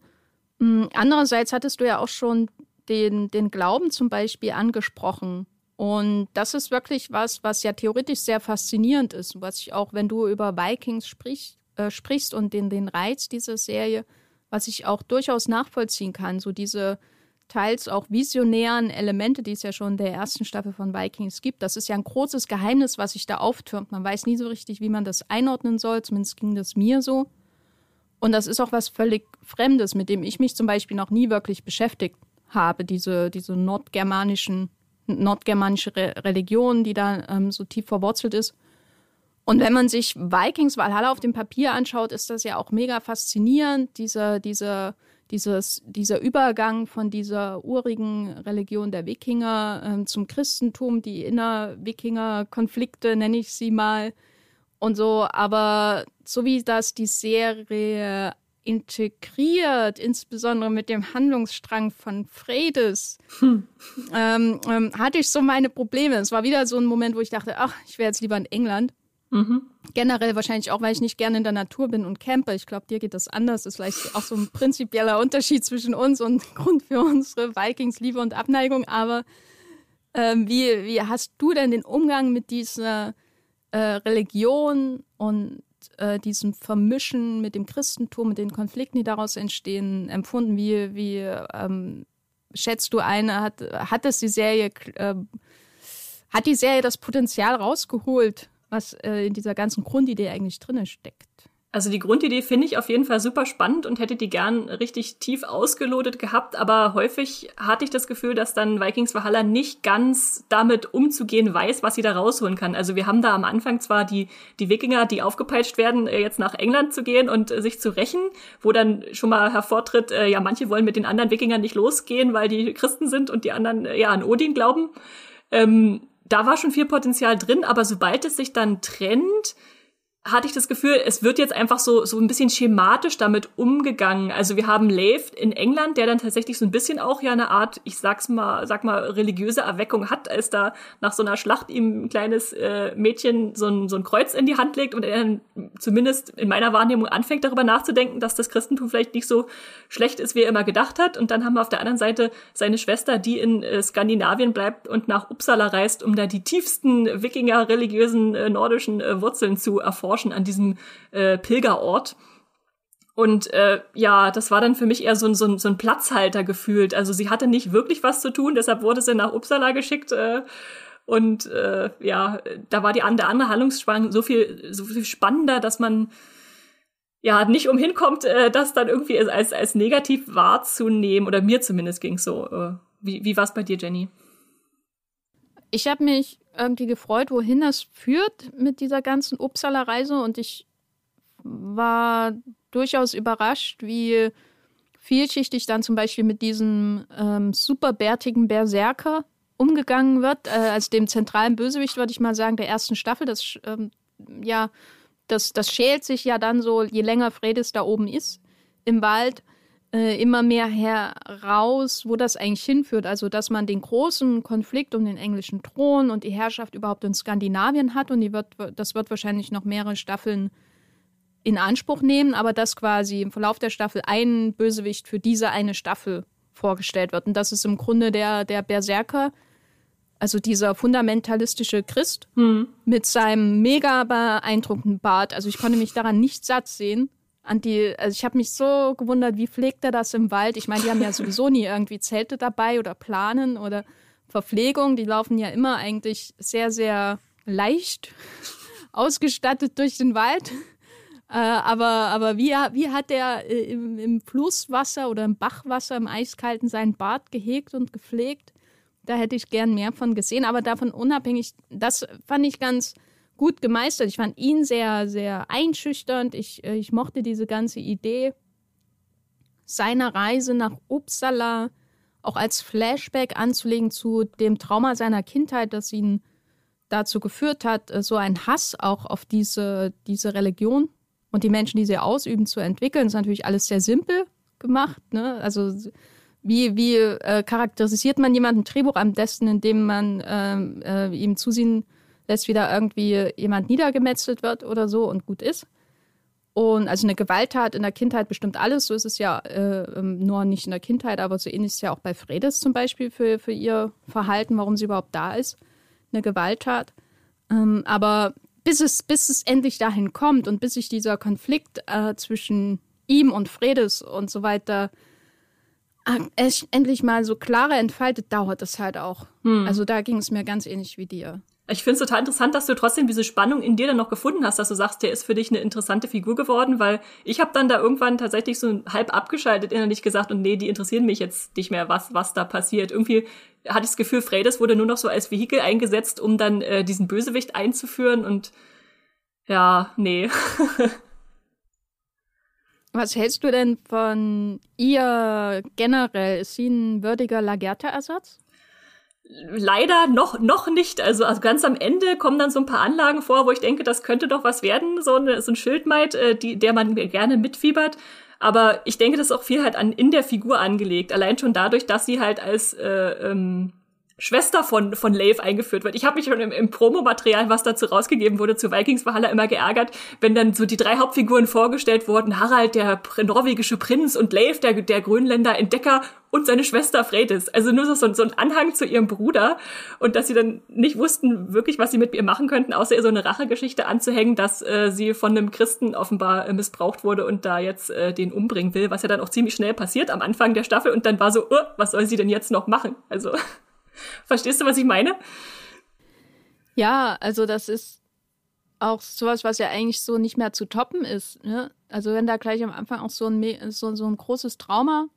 S1: Hm, andererseits hattest du ja auch schon den, den Glauben zum Beispiel angesprochen. Und das ist wirklich was, was ja theoretisch sehr faszinierend ist, was ich auch, wenn du über Vikings sprich, äh, sprichst und den, den Reiz dieser Serie, was ich auch durchaus nachvollziehen kann, so diese teils auch visionären Elemente, die es ja schon in der ersten Staffel von Vikings gibt. Das ist ja ein großes Geheimnis, was sich da auftürmt. Man weiß nie so richtig, wie man das einordnen soll, zumindest ging das mir so. Und das ist auch was völlig Fremdes, mit dem ich mich zum Beispiel noch nie wirklich beschäftigt habe, diese, diese nordgermanischen, nordgermanische Re Religion, die da ähm, so tief verwurzelt ist. Und wenn man sich Vikings Valhalla auf dem Papier anschaut, ist das ja auch mega faszinierend, diese, diese, dieses, dieser Übergang von dieser urigen Religion der Wikinger ähm, zum Christentum, die Inner-Wikinger-Konflikte, nenne ich sie mal, und so, aber so wie das die Serie integriert, insbesondere mit dem Handlungsstrang von Fredes, hm. ähm, ähm, hatte ich so meine Probleme. Es war wieder so ein Moment, wo ich dachte, ach, ich wäre jetzt lieber in England. Mhm. Generell wahrscheinlich auch, weil ich nicht gerne in der Natur bin und campe. Ich glaube, dir geht das anders. Das ist vielleicht auch so ein prinzipieller Unterschied zwischen uns und Grund für unsere Vikings-Liebe und Abneigung. Aber ähm, wie, wie hast du denn den Umgang mit dieser äh, Religion und äh, diesem Vermischen mit dem Christentum, mit den Konflikten, die daraus entstehen, empfunden? Wie, wie ähm, schätzt du eine? Hat, hat es die Serie, äh, hat die Serie das Potenzial rausgeholt, was äh, in dieser ganzen Grundidee eigentlich drin steckt?
S2: Also die Grundidee finde ich auf jeden Fall super spannend und hätte die gern richtig tief ausgelotet gehabt, aber häufig hatte ich das Gefühl, dass dann Vikings Valhalla nicht ganz damit umzugehen weiß, was sie da rausholen kann. Also wir haben da am Anfang zwar die, die Wikinger, die aufgepeitscht werden, äh, jetzt nach England zu gehen und äh, sich zu rächen, wo dann schon mal hervortritt, äh, ja, manche wollen mit den anderen Wikingern nicht losgehen, weil die Christen sind und die anderen ja an Odin glauben. Ähm, da war schon viel Potenzial drin, aber sobald es sich dann trennt, hatte ich das Gefühl, es wird jetzt einfach so, so ein bisschen schematisch damit umgegangen. Also wir haben Leif in England, der dann tatsächlich so ein bisschen auch ja eine Art, ich sag's mal, sag mal, religiöse Erweckung hat, als da nach so einer Schlacht ihm ein kleines äh, Mädchen so ein, so ein Kreuz in die Hand legt und er dann zumindest in meiner Wahrnehmung anfängt, darüber nachzudenken, dass das Christentum vielleicht nicht so schlecht ist, wie er immer gedacht hat. Und dann haben wir auf der anderen Seite seine Schwester, die in äh, Skandinavien bleibt und nach Uppsala reist, um da die tiefsten Wikinger-religiösen äh, nordischen äh, Wurzeln zu erforschen erforschen an diesem äh, Pilgerort. Und äh, ja, das war dann für mich eher so ein, so, ein, so ein Platzhalter gefühlt. Also sie hatte nicht wirklich was zu tun, deshalb wurde sie nach Uppsala geschickt. Äh, und äh, ja, da war die der andere Handlungsstrang so viel, so viel spannender, dass man ja nicht umhin kommt, äh, das dann irgendwie als, als negativ wahrzunehmen. Oder mir zumindest ging so. Äh, wie wie war es bei dir, Jenny?
S1: Ich habe mich irgendwie gefreut, wohin das führt mit dieser ganzen Uppsala-Reise und ich war durchaus überrascht, wie vielschichtig dann zum Beispiel mit diesem ähm, superbärtigen Berserker umgegangen wird, äh, als dem zentralen Bösewicht, würde ich mal sagen, der ersten Staffel. Das, ähm, ja, das, das schält sich ja dann so, je länger Fredes da oben ist im Wald äh, immer mehr heraus, wo das eigentlich hinführt. Also, dass man den großen Konflikt um den englischen Thron und die Herrschaft überhaupt in Skandinavien hat und die wird, das wird wahrscheinlich noch mehrere Staffeln in Anspruch nehmen, aber dass quasi im Verlauf der Staffel ein Bösewicht für diese eine Staffel vorgestellt wird. Und das ist im Grunde der, der Berserker, Also dieser fundamentalistische Christ hm. mit seinem mega beeindruckenden Bart. Also ich konnte mich daran nicht satt sehen. An die, also ich habe mich so gewundert, wie pflegt er das im Wald? Ich meine, die haben ja sowieso nie irgendwie Zelte dabei oder planen oder Verpflegung. Die laufen ja immer eigentlich sehr, sehr leicht ausgestattet durch den Wald. Äh, aber aber wie, wie hat er äh, im, im, Flusswasser oder im Bachwasser, im Eiskalten, seinen Bart gehegt und gepflegt? Da hätte ich gern mehr von gesehen. Aber davon unabhängig, das fand ich ganz gut gemeistert. Ich fand ihn sehr, sehr einschüchternd. Ich, äh, ich mochte diese ganze Idee seiner Reise nach Uppsala auch als Flashback anzulegen zu dem Trauma seiner Kindheit, das ihn dazu geführt hat, äh, so einen Hass auch auf diese, diese Religion und die Menschen, die sie ausüben, zu entwickeln. Ist natürlich alles sehr simpel gemacht. Ne? Also wie, wie äh, charakterisiert man jemanden Drehbuch am besten, indem man ähm, äh, ihm zusehen lässt, wie da irgendwie jemand niedergemetzelt wird oder so und gut ist. Und also eine Gewalttat in der Kindheit bestimmt alles. So ist es ja äh, ähm, nur nicht in der Kindheit, aber so ähnlich ist es ja auch bei Fredes zum Beispiel für, für ihr Verhalten, warum sie überhaupt da ist. Eine Gewalttat. Ähm, aber bis es, bis es endlich dahin kommt und bis sich dieser Konflikt äh, zwischen ihm und Fredes und so weiter äh, endlich mal so klarer entfaltet, dauert es halt auch. Hm. Also da ging es mir ganz ähnlich wie dir.
S2: Ich finde es total interessant, dass du trotzdem diese Spannung in dir dann noch gefunden hast, dass du sagst, der ist für dich eine interessante Figur geworden, weil ich habe dann da irgendwann tatsächlich so halb abgeschaltet innerlich gesagt und nee, die interessieren mich jetzt nicht mehr, was was da passiert. Irgendwie hatte ich das Gefühl, Fredes wurde nur noch so als Vehikel eingesetzt, um dann äh, diesen Bösewicht einzuführen und ja, nee.
S1: Was hältst du denn von ihr generell? Ist sie ein würdiger Lagerta-Ersatz?
S2: Leider noch, noch nicht. Also, also ganz am Ende kommen dann so ein paar Anlagen vor, wo ich denke, das könnte doch was werden, so, eine, so ein Schildmaid, äh, die, der man gerne mitfiebert. Aber ich denke, das ist auch viel halt an, in der Figur angelegt. Allein schon dadurch, dass sie halt als äh, ähm, Schwester von, von Leif eingeführt wird. Ich habe mich schon im, im Promomaterial, was dazu rausgegeben wurde, zu Vikings Valhalla immer geärgert, wenn dann so die drei Hauptfiguren vorgestellt wurden. Harald, der norwegische Prinz und Leif, der, der Grönländer Entdecker und seine Schwester Freydis. Also nur so, so ein Anhang zu ihrem Bruder und dass sie dann nicht wussten wirklich, was sie mit ihr machen könnten, außer ihr so eine Rachegeschichte anzuhängen, dass äh, sie von einem Christen offenbar äh, missbraucht wurde und da jetzt äh, den umbringen will, was ja dann auch ziemlich schnell passiert am Anfang der Staffel und dann war so, oh, was soll sie denn jetzt noch machen? Also Verstehst du, was ich meine?
S1: Ja, also das ist auch sowas, was ja eigentlich so nicht mehr zu toppen ist. Ne? Also wenn da gleich am Anfang auch so ein, so, so ein großes Trauma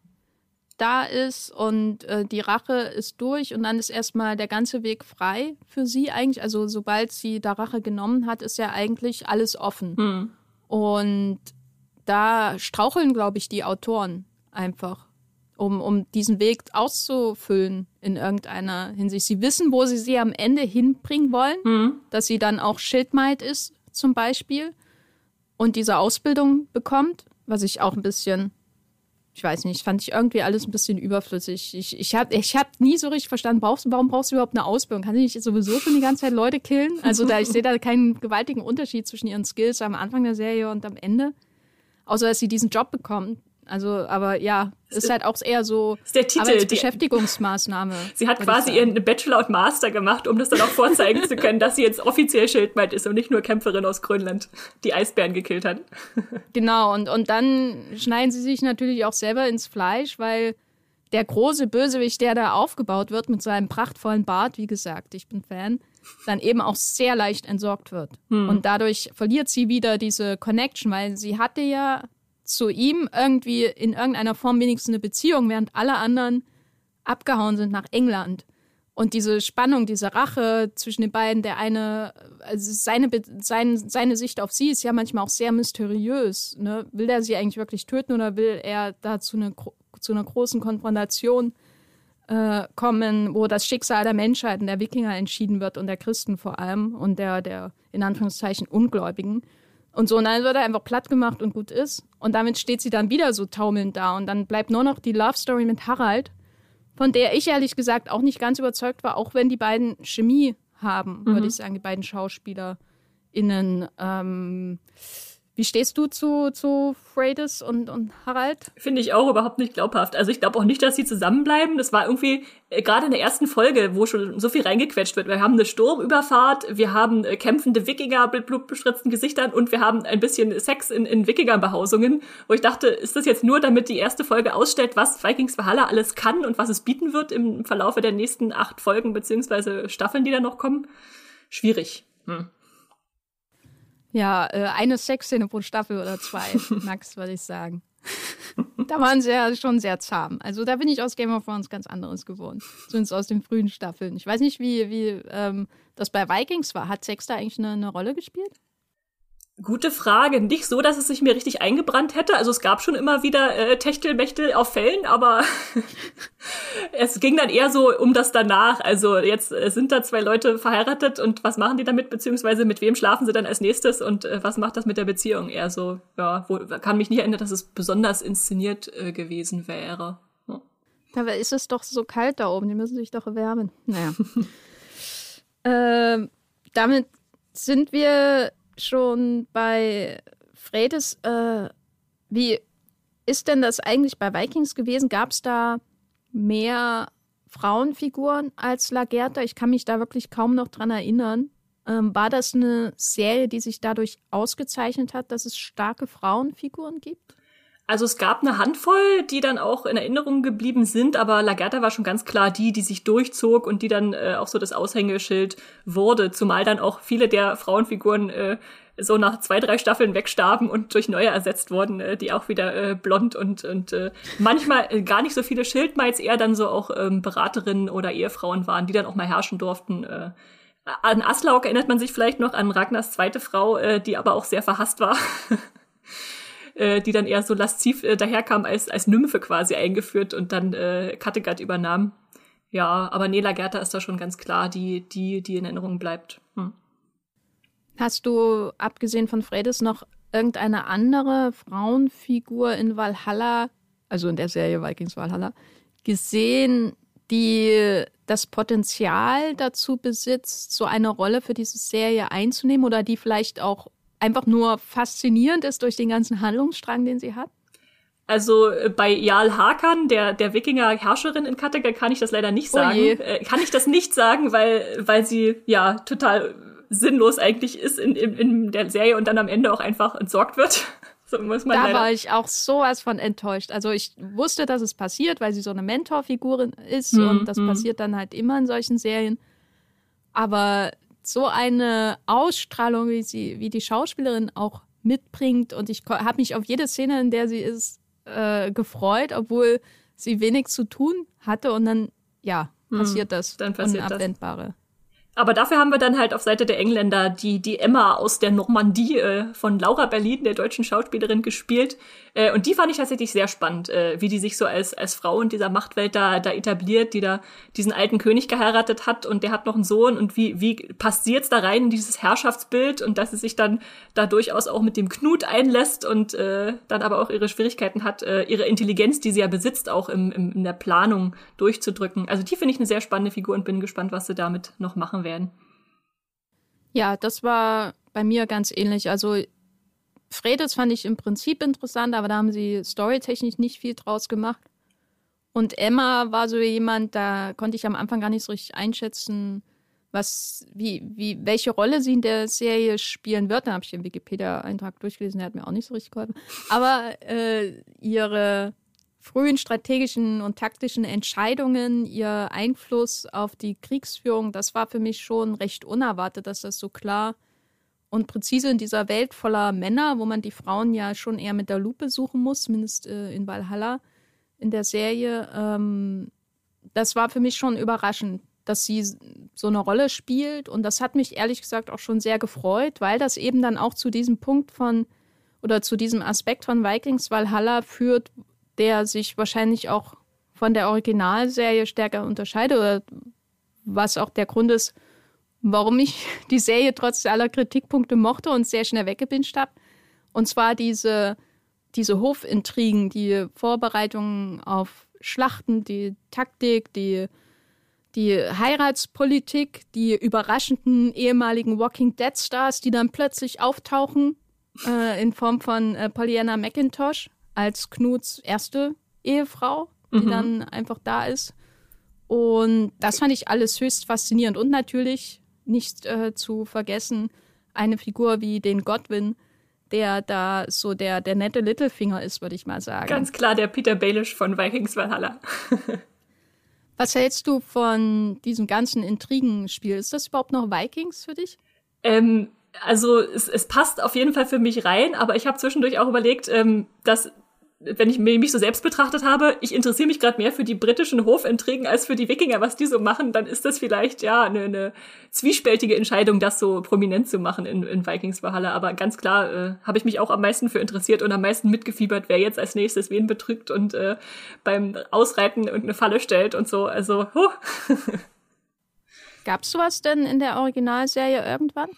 S1: da ist und äh, die Rache ist durch und dann ist erstmal der ganze Weg frei für sie eigentlich. Also sobald sie da Rache genommen hat, ist ja eigentlich alles offen. Hm. Und da straucheln, glaube ich, die Autoren einfach um, um diesen Weg auszufüllen in irgendeiner Hinsicht. Sie wissen, wo sie sie am Ende hinbringen wollen, mhm. dass sie dann auch Schildmaid ist, zum Beispiel, und diese Ausbildung bekommt, was ich auch ein bisschen, ich weiß nicht, fand ich irgendwie alles ein bisschen überflüssig. Ich, ich habe ich hab nie so richtig verstanden, brauchst, warum brauchst du überhaupt eine Ausbildung? Kann sie nicht sowieso schon die ganze Zeit Leute killen? Also da, ich sehe da keinen gewaltigen Unterschied zwischen ihren Skills am Anfang der Serie und am Ende. Außer dass sie diesen Job bekommt, also, aber ja, ist halt auch eher so
S2: ist der Titel,
S1: als Beschäftigungsmaßnahme.
S2: sie hat quasi ihren Bachelor und Master gemacht, um das dann auch vorzeigen zu können, dass sie jetzt offiziell Schildmaid ist und nicht nur Kämpferin aus Grönland, die Eisbären gekillt hat.
S1: genau, und, und dann schneiden sie sich natürlich auch selber ins Fleisch, weil der große Bösewicht, der da aufgebaut wird mit seinem prachtvollen Bart, wie gesagt, ich bin Fan, dann eben auch sehr leicht entsorgt wird. Hm. Und dadurch verliert sie wieder diese Connection, weil sie hatte ja zu ihm irgendwie in irgendeiner Form wenigstens eine Beziehung, während alle anderen abgehauen sind nach England. Und diese Spannung, diese Rache zwischen den beiden, der eine, also seine, sein, seine Sicht auf sie ist ja manchmal auch sehr mysteriös. Ne? Will er sie eigentlich wirklich töten oder will er da zu, eine, zu einer großen Konfrontation äh, kommen, wo das Schicksal der Menschheit und der Wikinger entschieden wird und der Christen vor allem und der, der in Anführungszeichen Ungläubigen? Und so, und dann wird er einfach platt gemacht und gut ist. Und damit steht sie dann wieder so taumelnd da. Und dann bleibt nur noch die Love Story mit Harald, von der ich ehrlich gesagt auch nicht ganz überzeugt war, auch wenn die beiden Chemie haben, mhm. würde ich sagen, die beiden SchauspielerInnen. Ähm, Wie stehst du zu, zu Freydis und, und Harald?
S2: Finde ich auch überhaupt nicht glaubhaft. Also ich glaube auch nicht, dass sie zusammenbleiben. Das war irgendwie äh, gerade in der ersten Folge, wo schon so viel reingequetscht wird. Wir haben eine Sturmüberfahrt, wir haben äh, kämpfende Wikinger mit blutbespritzten Gesichtern und wir haben ein bisschen Sex in, in Wikinger-Behausungen, wo ich dachte, ist das jetzt nur, damit die erste Folge ausstellt, was Vikings Valhalla alles kann und was es bieten wird im Verlaufe der nächsten acht Folgen beziehungsweise Staffeln, die da noch kommen? Schwierig. Hm.
S1: Ja, äh, eine Sexszene pro Staffel oder zwei, Max, würde ich sagen. da waren sie ja schon sehr zahm. Also da bin ich aus Game of Thrones ganz anderes gewohnt. Zumindest aus den frühen Staffeln. Ich weiß nicht, wie, wie ähm, das bei Vikings war. Hat Sex da eigentlich eine, eine Rolle gespielt?
S2: Gute Frage. Nicht so, dass es sich mir richtig eingebrannt hätte. Also es gab schon immer wieder äh, Techtelmechtel auf Fällen, aber es ging dann eher so um das danach. Also jetzt äh, sind da zwei Leute verheiratet und was machen die damit, beziehungsweise mit wem schlafen sie dann als nächstes und äh, was macht das mit der Beziehung? Eher so, ja, wo, kann mich nicht erinnern, dass es besonders inszeniert äh, gewesen wäre. Ja.
S1: Dabei ist es doch so kalt da oben, die müssen sich doch erwärmen. Naja. ähm, damit sind wir schon bei Fredes, äh, wie ist denn das eigentlich bei Vikings gewesen? Gab es da mehr Frauenfiguren als Lagerta? Ich kann mich da wirklich kaum noch dran erinnern. Ähm, war das eine Serie, die sich dadurch ausgezeichnet hat, dass es starke Frauenfiguren gibt?
S2: Also es gab eine Handvoll, die dann auch in Erinnerung geblieben sind, aber Lagerta war schon ganz klar die, die sich durchzog und die dann äh, auch so das Aushängeschild wurde, zumal dann auch viele der Frauenfiguren äh, so nach zwei, drei Staffeln wegstarben und durch neue ersetzt wurden, äh, die auch wieder äh, blond und, und äh, manchmal äh, gar nicht so viele Schildmeiz, eher dann so auch ähm, Beraterinnen oder Ehefrauen waren, die dann auch mal herrschen durften. Äh, an Aslaug erinnert man sich vielleicht noch an Ragnars zweite Frau, äh, die aber auch sehr verhasst war. äh, die dann eher so lasziv äh, daherkam als, als Nymphe quasi eingeführt und dann äh, Kattegat übernahm. Ja, aber Nela Gerta ist da schon ganz klar, die, die, die in Erinnerung bleibt. Hm.
S1: Hast du, abgesehen von Fredes, noch irgendeine andere Frauenfigur in Valhalla, also in der Serie Vikings Valhalla, gesehen, die das Potenzial dazu besitzt, so eine Rolle für diese Serie einzunehmen oder die vielleicht auch einfach nur faszinierend ist durch den ganzen Handlungsstrang, den sie hat?
S2: Also äh, bei Jarl Hakan, der, der Wikinger-Herrscherin in Kattegat, kann ich das leider nicht oh sagen. Oh kann ich das nicht sagen, weil, weil sie ja total sinnlos eigentlich ist in, in, in der Serie und dann am Ende auch einfach entsorgt wird.
S1: So muss man da war ich auch sowas von enttäuscht. Also ich wusste, dass es passiert, weil sie so eine Mentorfigur ist hm, und das hm. passiert dann halt immer in solchen Serien. Aber so eine Ausstrahlung, wie sie, wie die Schauspielerin auch mitbringt. Und ich habe mich auf jede Szene, in der sie ist, äh, gefreut, obwohl sie wenig zu tun hatte. Und dann, ja, hm, passiert das.
S2: Dann passiert
S1: Unabwendbare. Das.
S2: Aber dafür haben wir dann halt auf Seite der Engländer die, die Emma aus der Normandie äh, von Laura Berlin, der deutschen Schauspielerin, gespielt. Äh, und die fand ich tatsächlich sehr spannend, äh, wie die sich so als, als Frau in dieser Machtwelt da, da etabliert, die da diesen alten König geheiratet hat und der hat noch einen Sohn und wie, wie passt sie jetzt da rein in dieses Herrschaftsbild und dass sie sich dann da durchaus auch mit dem Knut einlässt und äh, dann aber auch ihre Schwierigkeiten hat, äh, ihre Intelligenz, die sie ja besitzt, auch im, im, in der Planung durchzudrücken. Also die finde ich eine sehr spannende Figur und bin gespannt, was sie damit noch machen werden.
S1: Ja, das war bei mir ganz ähnlich. Also Fredes fand ich im Prinzip interessant, aber da haben sie storytechnisch nicht viel draus gemacht. Und Emma war so jemand, da konnte ich am Anfang gar nicht so richtig einschätzen, was, wie, wie, welche Rolle sie in der Serie spielen wird. Dann habe ich den Wikipedia-Eintrag durchgelesen, der hat mir auch nicht so richtig geholfen. Aber äh, ihre frühen strategischen und taktischen Entscheidungen, ihr Einfluss auf die Kriegsführung, das war für mich schon recht unerwartet, dass das so klar und präzise in dieser Welt voller Männer, wo man die Frauen ja schon eher mit der Lupe suchen muss, zumindest äh, in Valhalla in der Serie. Ähm, das war für mich schon überraschend, dass sie so eine Rolle spielt. Und das hat mich ehrlich gesagt auch schon sehr gefreut, weil das eben dann auch zu diesem Punkt von oder zu diesem Aspekt von Vikings Valhalla führt, der sich wahrscheinlich auch von der Originalserie stärker unterscheidet oder was auch der Grund ist, warum ich die Serie trotz aller Kritikpunkte mochte und sehr schnell weggebinscht habe. Und zwar diese, diese Hofintrigen, die Vorbereitungen auf Schlachten, die Taktik, die, die Heiratspolitik, die überraschenden ehemaligen Walking Dead Stars, die dann plötzlich auftauchen äh, in Form von äh, Pollyanna McIntosh als Knuts erste Ehefrau, die mhm. dann einfach da ist. Und das fand ich alles höchst faszinierend. Und natürlich nicht äh, zu vergessen, eine Figur wie den Godwin, der da so der, der nette Littlefinger ist, würde ich mal sagen.
S2: Ganz klar der Peter Baelish von Vikings Valhalla.
S1: Was hältst du von diesem ganzen Intrigenspiel? Ist das überhaupt noch Vikings für dich?
S2: Ähm, also es, es passt auf jeden Fall für mich rein, aber ich habe zwischendurch auch überlegt, ähm, dass wenn ich mich so selbst betrachtet habe, ich interessiere mich gerade mehr für die britischen Hofintrigen als für die Wikinger, was die so machen, dann ist das vielleicht ja eine, eine zwiespältige Entscheidung, das so prominent zu machen in, in Vikings Valhalla. Aber ganz klar äh, habe ich mich auch am meisten für interessiert und am meisten mitgefiebert, wer jetzt als nächstes wen betrügt und äh, beim Ausreiten irgendeine Falle stellt und so. Also, huh.
S1: Gab's sowas denn in der Originalserie irgendwann?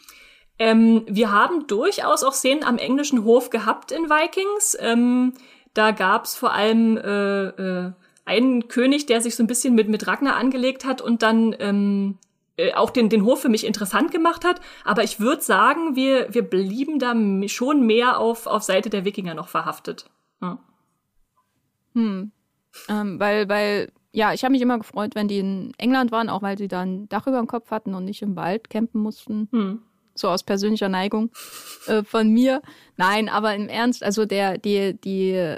S2: Ähm, wir haben durchaus auch Szenen am englischen Hof gehabt in Vikings. Ähm, da gab's vor allem äh, äh, einen König, der sich so ein bisschen mit, mit Ragnar angelegt hat und dann ähm, äh, auch den, den Hof für mich interessant gemacht hat. Aber ich würde sagen, wir, wir blieben da schon mehr auf, auf Seite der Wikinger noch verhaftet. Ja.
S1: Hm. Ähm, weil, weil, ja, ich habe mich immer gefreut, wenn die in England waren, auch weil sie da ein Dach über dem Kopf hatten und nicht im Wald campen mussten. Hm so aus persönlicher Neigung äh, von mir. Nein, aber im Ernst, also der, die, die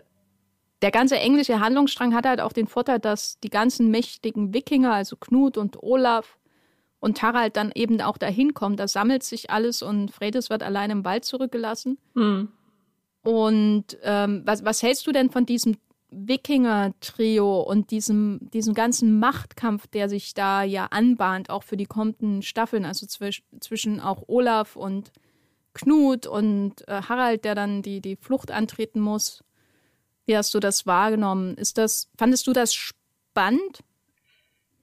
S1: der ganze englische Handlungsstrang hat halt auch den Vorteil, dass die ganzen mächtigen Wikinger, also Knut und Olaf und Harald dann eben auch dahin kommen. Da sammelt sich alles und Fredes wird allein im Wald zurückgelassen. Mhm. Und ähm, was, was hältst du denn von diesem Wikinger-Trio und diesem, diesem ganzen Machtkampf, der sich da ja anbahnt, auch für die kommenden Staffeln, also zwisch, zwischen auch Olaf und Knut und äh, Harald, der dann die, die Flucht antreten muss? Wie hast du das wahrgenommen? Ist das, fandest du das spannend?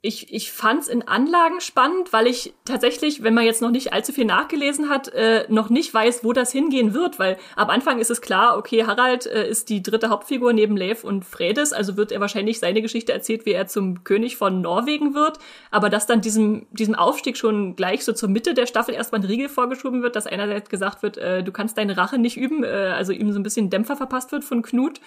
S2: Ich, ich fand es in Anlagen spannend, weil ich tatsächlich, wenn man jetzt noch nicht allzu viel nachgelesen hat, äh, noch nicht weiß, wo das hingehen wird, weil am Anfang ist es klar, okay, Harald äh, ist die dritte Hauptfigur neben Leif und Fredes, also wird er wahrscheinlich seine Geschichte erzählt, wie er zum König von Norwegen wird, aber dass dann diesem, diesem Aufstieg schon gleich so zur Mitte der Staffel erstmal ein Riegel vorgeschoben wird, dass einerseits gesagt wird, äh, du kannst deine Rache nicht üben, äh, also ihm so ein bisschen Dämpfer verpasst wird von Knut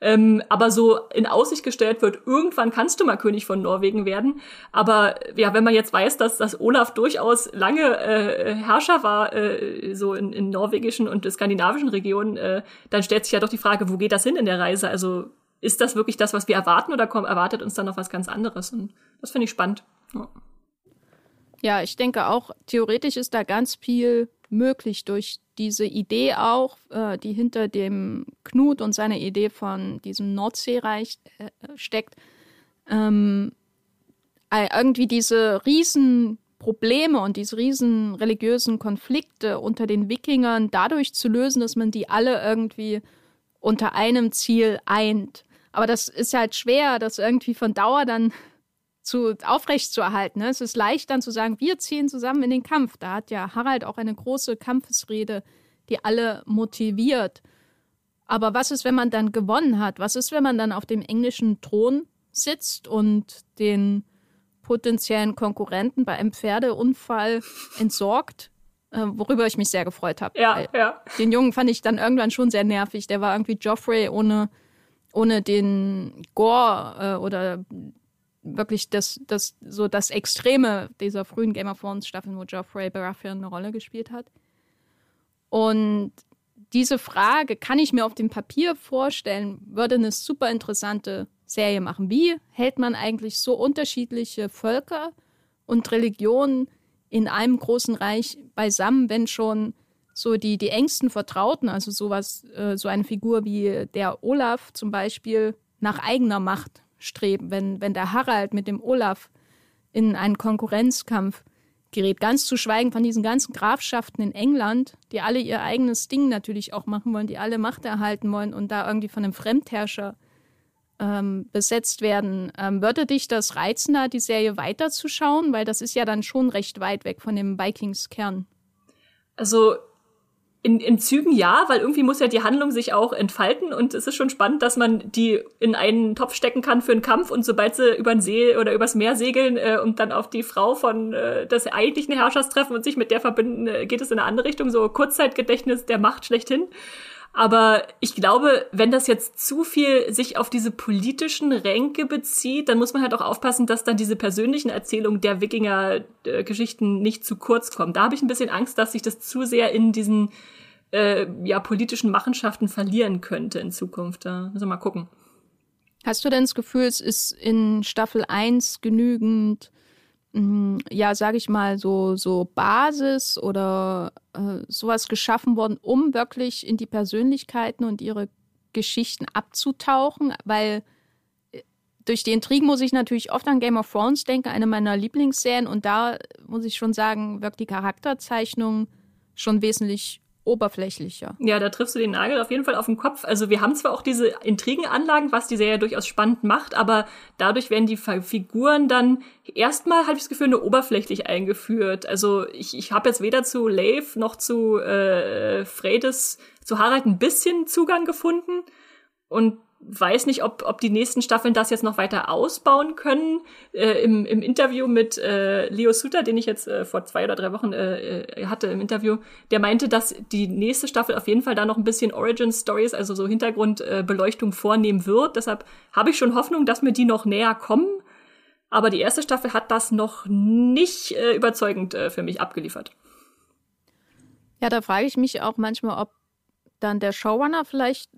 S2: ähm, aber so in Aussicht gestellt wird, irgendwann kannst du mal König von Norwegen werden. Aber ja, wenn man jetzt weiß, dass, dass Olaf durchaus lange äh, Herrscher war, äh, so in, in norwegischen und skandinavischen Regionen, äh, dann stellt sich ja doch die Frage, wo geht das hin in der Reise? Also ist das wirklich das, was wir erwarten oder kommt, erwartet uns dann noch was ganz anderes? Und das finde ich spannend. Ja.
S1: ja, ich denke auch, theoretisch ist da ganz viel möglich durch diese Idee auch, äh, die hinter dem Knut und seiner Idee von diesem Nordseereich äh, steckt, ähm, irgendwie diese riesen Probleme und diese riesen religiösen Konflikte unter den Wikingern dadurch zu lösen, dass man die alle irgendwie unter einem Ziel eint. Aber das ist halt schwer, das irgendwie von Dauer dann zu, aufrecht zu erhalten. Ne? Es ist leicht dann zu sagen, wir ziehen zusammen in den Kampf. Da hat ja Harald auch eine große Kampfesrede, die alle motiviert. Aber was ist, wenn man dann gewonnen hat? Was ist, wenn man dann auf dem englischen Thron sitzt und den potenziellen Konkurrenten bei einem Pferdeunfall entsorgt? Äh, worüber ich mich sehr gefreut habe.
S2: Ja, ja.
S1: Den Jungen fand ich dann irgendwann schon sehr nervig. Der war irgendwie Joffrey ohne, ohne den Gore äh, oder wirklich das, das, so das Extreme dieser frühen Game of Thrones Staffeln, wo Geoffrey Baratheon eine Rolle gespielt hat. Und diese Frage kann ich mir auf dem Papier vorstellen, würde eine super interessante Serie machen. Wie hält man eigentlich so unterschiedliche Völker und Religionen in einem großen Reich beisammen, wenn schon so die, die engsten Vertrauten, also sowas, äh, so eine Figur wie der Olaf zum Beispiel, nach eigener Macht streben, wenn, wenn der Harald mit dem Olaf in einen Konkurrenzkampf gerät. Ganz zu schweigen von diesen ganzen Grafschaften in England, die alle ihr eigenes Ding natürlich auch machen wollen, die alle Macht erhalten wollen und da irgendwie von einem Fremdherrscher ähm, besetzt werden. Ähm, würde dich das reizen, da die Serie weiterzuschauen? Weil das ist ja dann schon recht weit weg von dem Vikings-Kern.
S2: Also in, in Zügen ja, weil irgendwie muss ja die Handlung sich auch entfalten und es ist schon spannend, dass man die in einen Topf stecken kann für einen Kampf und sobald sie über den See oder übers Meer segeln äh, und dann auf die Frau von äh, des eigentlichen Herrschers treffen und sich mit der verbinden, äh, geht es in eine andere Richtung, so Kurzzeitgedächtnis der Macht schlechthin. Aber ich glaube, wenn das jetzt zu viel sich auf diese politischen Ränke bezieht, dann muss man halt auch aufpassen, dass dann diese persönlichen Erzählungen der Wikinger-Geschichten nicht zu kurz kommen. Da habe ich ein bisschen Angst, dass sich das zu sehr in diesen äh, ja, politischen Machenschaften verlieren könnte in Zukunft. Da müssen wir mal gucken.
S1: Hast du denn das Gefühl, es ist in Staffel 1 genügend ja, sage ich mal, so, so Basis oder äh, sowas geschaffen worden, um wirklich in die Persönlichkeiten und ihre Geschichten abzutauchen, weil äh, durch die Intrigen muss ich natürlich oft an Game of Thrones denken, eine meiner Lieblingsserien, und da muss ich schon sagen, wirkt die Charakterzeichnung schon wesentlich oberflächlicher.
S2: Ja, da triffst du den Nagel auf jeden Fall auf den Kopf. Also wir haben zwar auch diese Intrigenanlagen, was die Serie durchaus spannend macht, aber dadurch werden die Figuren dann erstmal, habe ich das Gefühl, nur oberflächlich eingeführt. Also ich, ich habe jetzt weder zu Leif noch zu äh, Fredes, zu Harald ein bisschen Zugang gefunden. Und weiß nicht, ob, ob die nächsten Staffeln das jetzt noch weiter ausbauen können. Äh, im, Im Interview mit äh, Leo Suter, den ich jetzt äh, vor zwei oder drei Wochen äh, äh, hatte im Interview, der meinte, dass die nächste Staffel auf jeden Fall da noch ein bisschen Origin Stories, also so Hintergrundbeleuchtung äh, vornehmen wird. Deshalb habe ich schon Hoffnung, dass mir die noch näher kommen. Aber die erste Staffel hat das noch nicht äh, überzeugend äh, für mich abgeliefert.
S1: Ja, da frage ich mich auch manchmal, ob dann der Showrunner vielleicht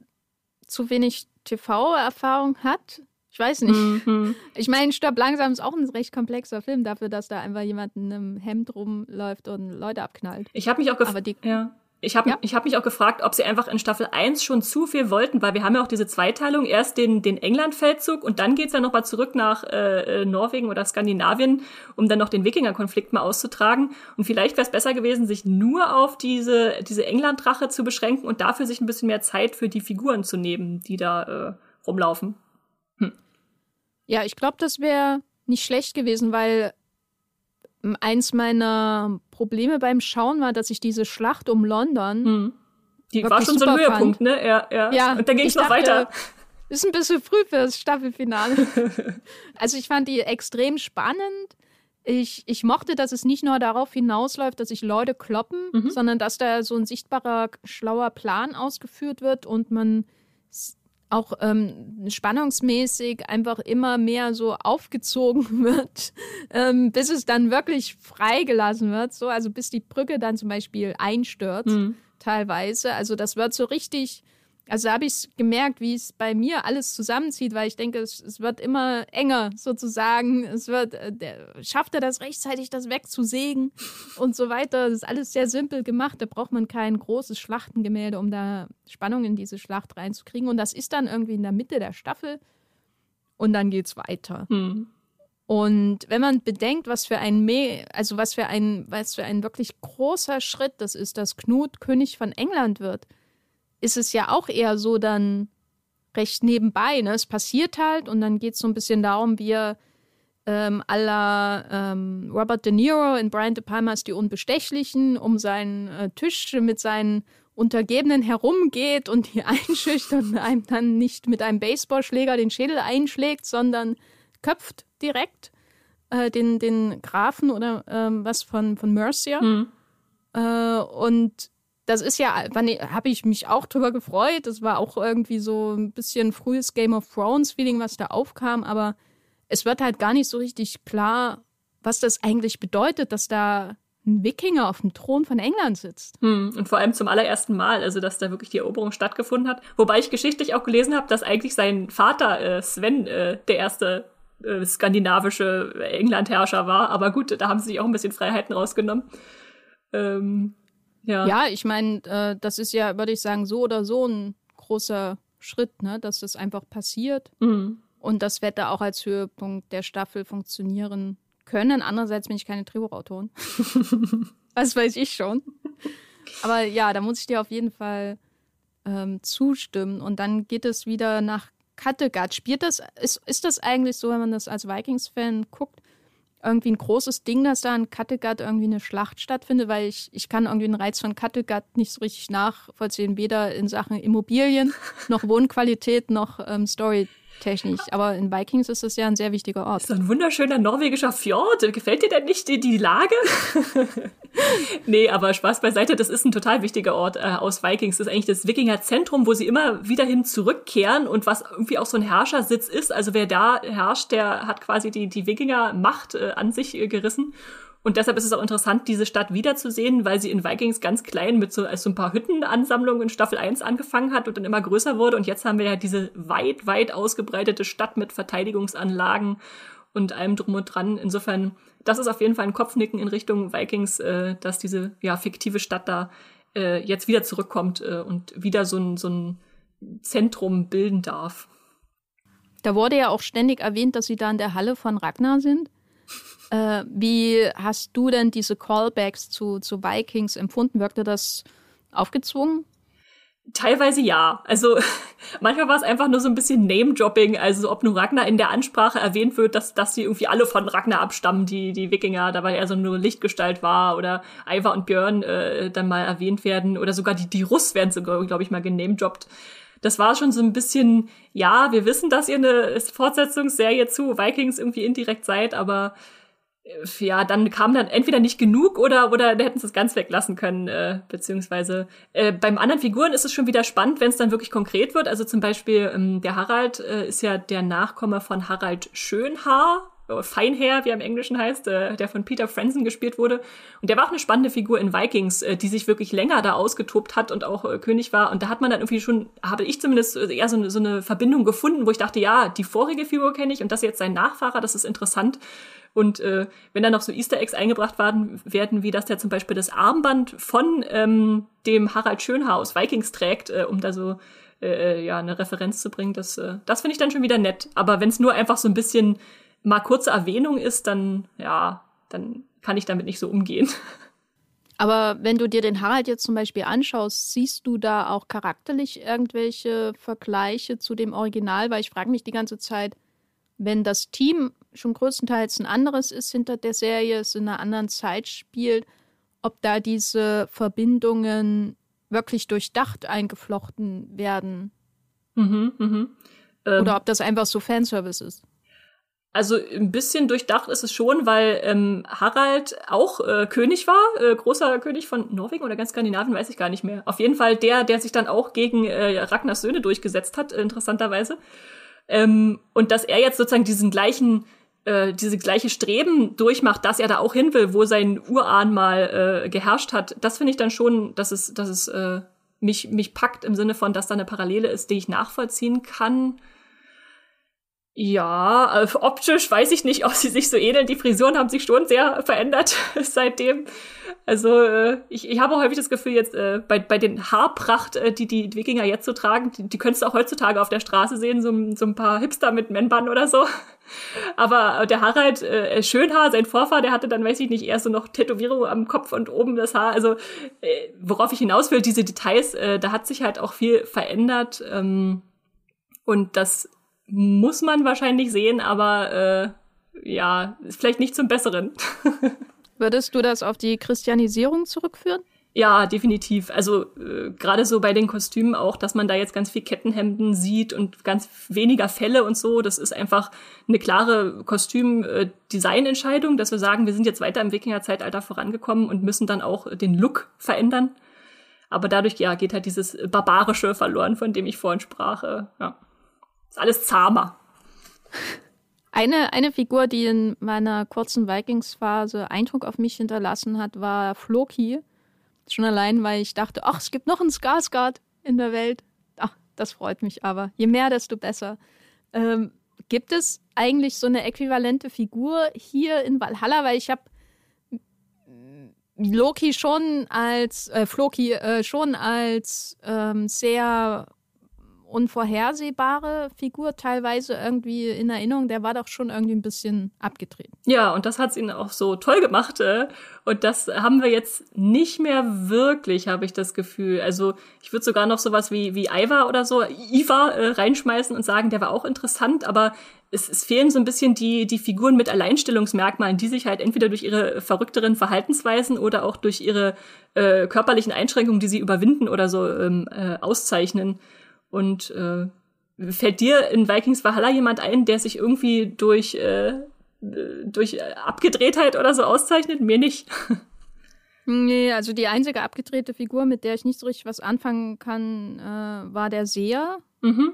S1: zu wenig TV-Erfahrung hat. Ich weiß nicht. Mhm. Ich meine, Stopp langsam ist auch ein recht komplexer Film dafür, dass da einfach jemand in einem Hemd rumläuft und Leute abknallt.
S2: Ich habe mich auch gefragt. Ja. Ich habe ja. Ich hab mich auch gefragt, ob sie einfach in Staffel 1 schon zu viel wollten, weil wir haben ja auch diese Zweiteilung, erst den, den England-Feldzug und dann geht's ja nochmal zurück nach äh, äh, Norwegen oder Skandinavien, um dann noch den Wikinger-Konflikt mal auszutragen. Und vielleicht wäre es besser gewesen, sich nur auf diese, diese England-Rache zu beschränken und dafür sich ein bisschen mehr Zeit für die Figuren zu nehmen, die da äh, rumlaufen. Hm.
S1: Ja, ich glaube, das wäre nicht schlecht gewesen, weil eins meiner Probleme beim Schauen war, dass ich diese Schlacht um London. Hm.
S2: Die war schon so ein Höhepunkt, fand. ne? Ja, ja.
S1: ja
S2: und dann ging es noch dachte, weiter.
S1: Ist ein bisschen früh für das Staffelfinale. also ich fand die extrem spannend. Ich, ich mochte, dass es nicht nur darauf hinausläuft, dass sich Leute kloppen, mhm. sondern dass da so ein sichtbarer, schlauer Plan ausgeführt wird und man auch ähm, spannungsmäßig einfach immer mehr so aufgezogen wird, ähm, bis es dann wirklich freigelassen wird. So, also bis die Brücke dann zum Beispiel einstürzt, mhm. teilweise. Also das wird so richtig also habe ich gemerkt, wie es bei mir alles zusammenzieht, weil ich denke, es, es wird immer enger sozusagen. Es wird, äh, der, schafft er das rechtzeitig, das wegzusägen und so weiter. Das ist alles sehr simpel gemacht. Da braucht man kein großes Schlachtengemälde, um da Spannung in diese Schlacht reinzukriegen. Und das ist dann irgendwie in der Mitte der Staffel und dann geht's weiter. Hm. Und wenn man bedenkt, was für ein Me also was für ein, was für ein wirklich großer Schritt das ist, dass Knut König von England wird, ist es ja auch eher so dann recht nebenbei. Ne? Es passiert halt und dann geht es so ein bisschen darum, wie er ähm, à ähm, Robert De Niro in Brian De Palmas Die Unbestechlichen um seinen äh, Tisch mit seinen Untergebenen herumgeht und die einschüchtert und einem dann nicht mit einem Baseballschläger den Schädel einschlägt, sondern köpft direkt äh, den, den Grafen oder ähm, was von, von Mercia. Mhm. Äh, und das ist ja, habe ich mich auch drüber gefreut. Das war auch irgendwie so ein bisschen frühes Game of Thrones-Feeling, was da aufkam, aber es wird halt gar nicht so richtig klar, was das eigentlich bedeutet, dass da ein Wikinger auf dem Thron von England sitzt.
S2: Hm, und vor allem zum allerersten Mal, also dass da wirklich die Eroberung stattgefunden hat. Wobei ich geschichtlich auch gelesen habe, dass eigentlich sein Vater äh, Sven äh, der erste äh, skandinavische Englandherrscher war. Aber gut, da haben sie sich auch ein bisschen Freiheiten rausgenommen.
S1: Ähm, ja, ja ich meine, äh, das ist ja, würde ich sagen, so oder so ein großer Schritt, ne? dass das einfach passiert. Mhm. Und das da auch als Höhepunkt der Staffel funktionieren können. Andererseits bin ich keine Drehbuchautorin. Was weiß ich schon. Aber ja, da muss ich dir auf jeden Fall ähm, zustimmen. Und dann geht es wieder nach Kattegat. Spielt das, ist, ist das eigentlich so, wenn man das als Vikings-Fan guckt, irgendwie ein großes Ding, dass da in Kattegat irgendwie eine Schlacht stattfindet, weil ich, ich kann irgendwie den Reiz von Kattegat nicht so richtig nachvollziehen, weder in Sachen Immobilien noch Wohnqualität noch ähm, Story technisch. Aber in Vikings ist das ja ein sehr wichtiger Ort.
S2: Das ist ein wunderschöner norwegischer Fjord. Gefällt dir denn nicht die, die Lage? nee, aber Spaß beiseite, das ist ein total wichtiger Ort äh, aus Vikings. Das ist eigentlich das Wikingerzentrum, wo sie immer wieder hin zurückkehren und was irgendwie auch so ein Herrschersitz ist. Also wer da herrscht, der hat quasi die, die Wikinger-Macht äh, an sich äh, gerissen. Und deshalb ist es auch interessant, diese Stadt wiederzusehen, weil sie in Vikings ganz klein mit so, als so ein paar Hüttenansammlungen in Staffel 1 angefangen hat und dann immer größer wurde. Und jetzt haben wir ja diese weit, weit ausgebreitete Stadt mit Verteidigungsanlagen und allem drum und dran. Insofern, das ist auf jeden Fall ein Kopfnicken in Richtung Vikings, äh, dass diese ja, fiktive Stadt da äh, jetzt wieder zurückkommt äh, und wieder so ein, so ein Zentrum bilden darf.
S1: Da wurde ja auch ständig erwähnt, dass sie da in der Halle von Ragnar sind. Äh, wie hast du denn diese Callbacks zu, zu Vikings empfunden? Wirkte das aufgezwungen?
S2: Teilweise ja. Also manchmal war es einfach nur so ein bisschen Name-Dropping, also ob nur Ragnar in der Ansprache erwähnt wird, dass, dass die irgendwie alle von Ragnar abstammen, die, die Wikinger, da weil er so nur Lichtgestalt war oder Ivar und Björn äh, dann mal erwähnt werden oder sogar die, die Russ werden sogar, glaube ich, mal genamedroppt. Das war schon so ein bisschen, ja, wir wissen, dass ihr eine Fortsetzungsserie zu Vikings irgendwie indirekt seid, aber ja, dann kam dann entweder nicht genug oder oder hätten sie es ganz weglassen können, äh, beziehungsweise äh, beim anderen Figuren ist es schon wieder spannend, wenn es dann wirklich konkret wird. Also zum Beispiel ähm, der Harald äh, ist ja der Nachkomme von Harald Schönhaar, Feinherr, wie er im Englischen heißt, äh, der von Peter Franzen gespielt wurde. Und der war auch eine spannende Figur in Vikings, äh, die sich wirklich länger da ausgetobt hat und auch äh, König war. Und da hat man dann irgendwie schon, habe ich zumindest äh, eher so eine, so eine Verbindung gefunden, wo ich dachte, ja, die vorige Figur kenne ich und das jetzt sein Nachfahrer, das ist interessant. Und äh, wenn dann noch so Easter Eggs eingebracht werden, werden, wie dass der zum Beispiel das Armband von ähm, dem Harald Schönhaar aus Vikings trägt, äh, um da so äh, ja eine Referenz zu bringen, das, äh, das finde ich dann schon wieder nett. Aber wenn es nur einfach so ein bisschen mal kurze Erwähnung ist, dann ja, dann kann ich damit nicht so umgehen.
S1: Aber wenn du dir den Harald jetzt zum Beispiel anschaust, siehst du da auch charakterlich irgendwelche Vergleiche zu dem Original? Weil ich frage mich die ganze Zeit, wenn das Team schon größtenteils ein anderes ist hinter der Serie, es in einer anderen Zeit spielt, ob da diese Verbindungen wirklich durchdacht eingeflochten werden.
S2: Mhm, mhm.
S1: Ähm, Oder ob das einfach so Fanservice ist.
S2: Also ein bisschen durchdacht ist es schon, weil ähm, Harald auch äh, König war, äh, großer König von Norwegen oder ganz Skandinavien, weiß ich gar nicht mehr. Auf jeden Fall der, der sich dann auch gegen äh, Ragnars Söhne durchgesetzt hat, interessanterweise. Ähm, und dass er jetzt sozusagen diesen gleichen äh, diese gleiche Streben durchmacht, dass er da auch hin will, wo sein Urahn mal äh, geherrscht hat, das finde ich dann schon, dass es, dass es äh, mich, mich packt im Sinne von, dass da eine Parallele ist, die ich nachvollziehen kann. Ja, äh, optisch weiß ich nicht, ob sie sich so ähneln. Die Frisuren haben sich schon sehr verändert seitdem. Also äh, ich, ich habe häufig das Gefühl jetzt äh, bei, bei den Haarpracht, die die Wikinger jetzt so tragen, die, die könntest du auch heutzutage auf der Straße sehen, so, so ein paar Hipster mit Männband oder so. Aber der Harald äh, Schönhaar, sein Vorfahr, der hatte dann, weiß ich nicht, erst so noch Tätowierungen am Kopf und oben das Haar. Also äh, worauf ich hinaus will, diese Details, äh, da hat sich halt auch viel verändert. Ähm, und das muss man wahrscheinlich sehen, aber äh, ja, ist vielleicht nicht zum Besseren.
S1: Würdest du das auf die Christianisierung zurückführen?
S2: Ja, definitiv. Also äh, gerade so bei den Kostümen auch, dass man da jetzt ganz viel Kettenhemden sieht und ganz weniger Fälle und so. Das ist einfach eine klare Kostüm-Design-Entscheidung, äh, dass wir sagen, wir sind jetzt weiter im Wikinger-Zeitalter vorangekommen und müssen dann auch den Look verändern. Aber dadurch ja geht halt dieses barbarische verloren, von dem ich vorhin sprach. Äh, ja. Ist alles zahmer.
S1: Eine, eine Figur, die in meiner kurzen Vikings-Phase Eindruck auf mich hinterlassen hat, war Floki. Schon allein, weil ich dachte, ach, es gibt noch einen Skarsgård in der Welt. Ach, das freut mich aber. Je mehr, desto besser. Ähm, gibt es eigentlich so eine äquivalente Figur hier in Valhalla? Weil ich habe Loki schon als, äh, Floki äh, schon als ähm, sehr unvorhersehbare Figur teilweise irgendwie in Erinnerung. Der war doch schon irgendwie ein bisschen abgedreht.
S2: Ja, und das hat's ihn auch so toll gemacht. Äh, und das haben wir jetzt nicht mehr wirklich, habe ich das Gefühl. Also ich würde sogar noch sowas wie, wie Iva oder so, Iva äh, reinschmeißen und sagen, der war auch interessant, aber es, es fehlen so ein bisschen die, die Figuren mit Alleinstellungsmerkmalen, die sich halt entweder durch ihre verrückteren Verhaltensweisen oder auch durch ihre äh, körperlichen Einschränkungen, die sie überwinden oder so ähm, äh, auszeichnen. Und äh, fällt dir in Vikings Valhalla jemand ein, der sich irgendwie durch, äh, durch Abgedrehtheit oder so auszeichnet? Mir nicht.
S1: Nee, also die einzige abgedrehte Figur, mit der ich nicht so richtig was anfangen kann, äh, war der Seher. Mhm.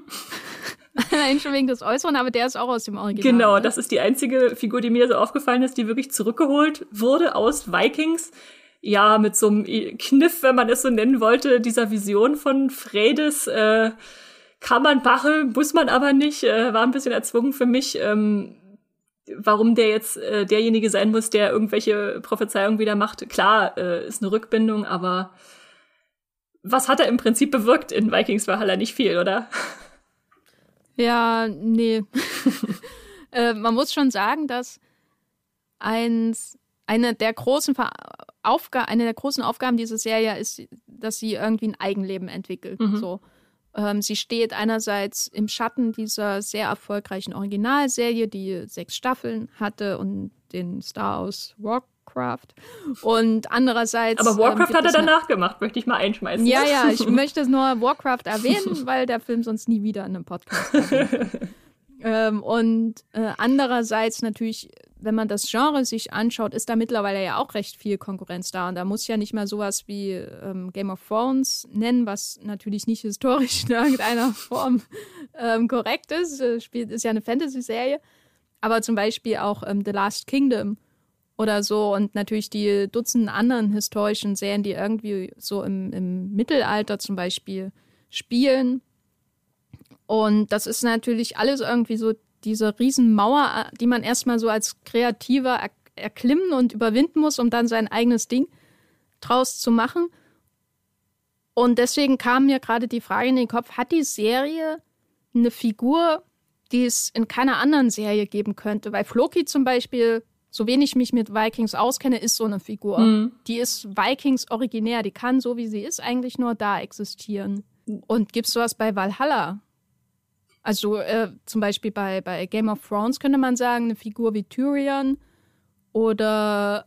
S1: Allein schon wegen des Äußeren, aber der ist auch aus dem Original.
S2: Genau, das ist die einzige Figur, die mir so aufgefallen ist, die wirklich zurückgeholt wurde aus Vikings ja, mit so einem Kniff, wenn man es so nennen wollte, dieser Vision von Fredes, äh, kann man machen, muss man aber nicht, äh, war ein bisschen erzwungen für mich, ähm, warum der jetzt äh, derjenige sein muss, der irgendwelche Prophezeiungen wieder macht. Klar, äh, ist eine Rückbindung, aber was hat er im Prinzip bewirkt in Vikings Valhalla? Nicht viel, oder?
S1: Ja, nee. äh, man muss schon sagen, dass eins, eine der großen Ver Aufga eine der großen Aufgaben dieser Serie ist, dass sie irgendwie ein Eigenleben entwickelt. Mhm. So. Ähm, sie steht einerseits im Schatten dieser sehr erfolgreichen Originalserie, die sechs Staffeln hatte und den Star aus Warcraft. Und andererseits.
S2: Aber Warcraft ähm, hat er danach gemacht, möchte ich mal einschmeißen.
S1: Ja, ja, ich möchte nur Warcraft erwähnen, weil der Film sonst nie wieder in einem Podcast ähm, Und äh, andererseits natürlich wenn man das Genre sich anschaut, ist da mittlerweile ja auch recht viel Konkurrenz da. Und da muss ja nicht mehr sowas wie ähm, Game of Thrones nennen, was natürlich nicht historisch in irgendeiner Form ähm, korrekt ist. Äh, spielt, ist ja eine Fantasy-Serie. Aber zum Beispiel auch ähm, The Last Kingdom oder so und natürlich die Dutzenden anderen historischen Serien, die irgendwie so im, im Mittelalter zum Beispiel spielen. Und das ist natürlich alles irgendwie so diese Riesenmauer, die man erstmal so als Kreativer er erklimmen und überwinden muss, um dann sein eigenes Ding draus zu machen. Und deswegen kam mir gerade die Frage in den Kopf, hat die Serie eine Figur, die es in keiner anderen Serie geben könnte? Weil Floki zum Beispiel, so wenig ich mich mit Vikings auskenne, ist so eine Figur. Mhm. Die ist Vikings originär, die kann so wie sie ist eigentlich nur da existieren. Und gibt es sowas bei Valhalla? Also äh, zum Beispiel bei, bei Game of Thrones könnte man sagen, eine Figur wie Tyrion oder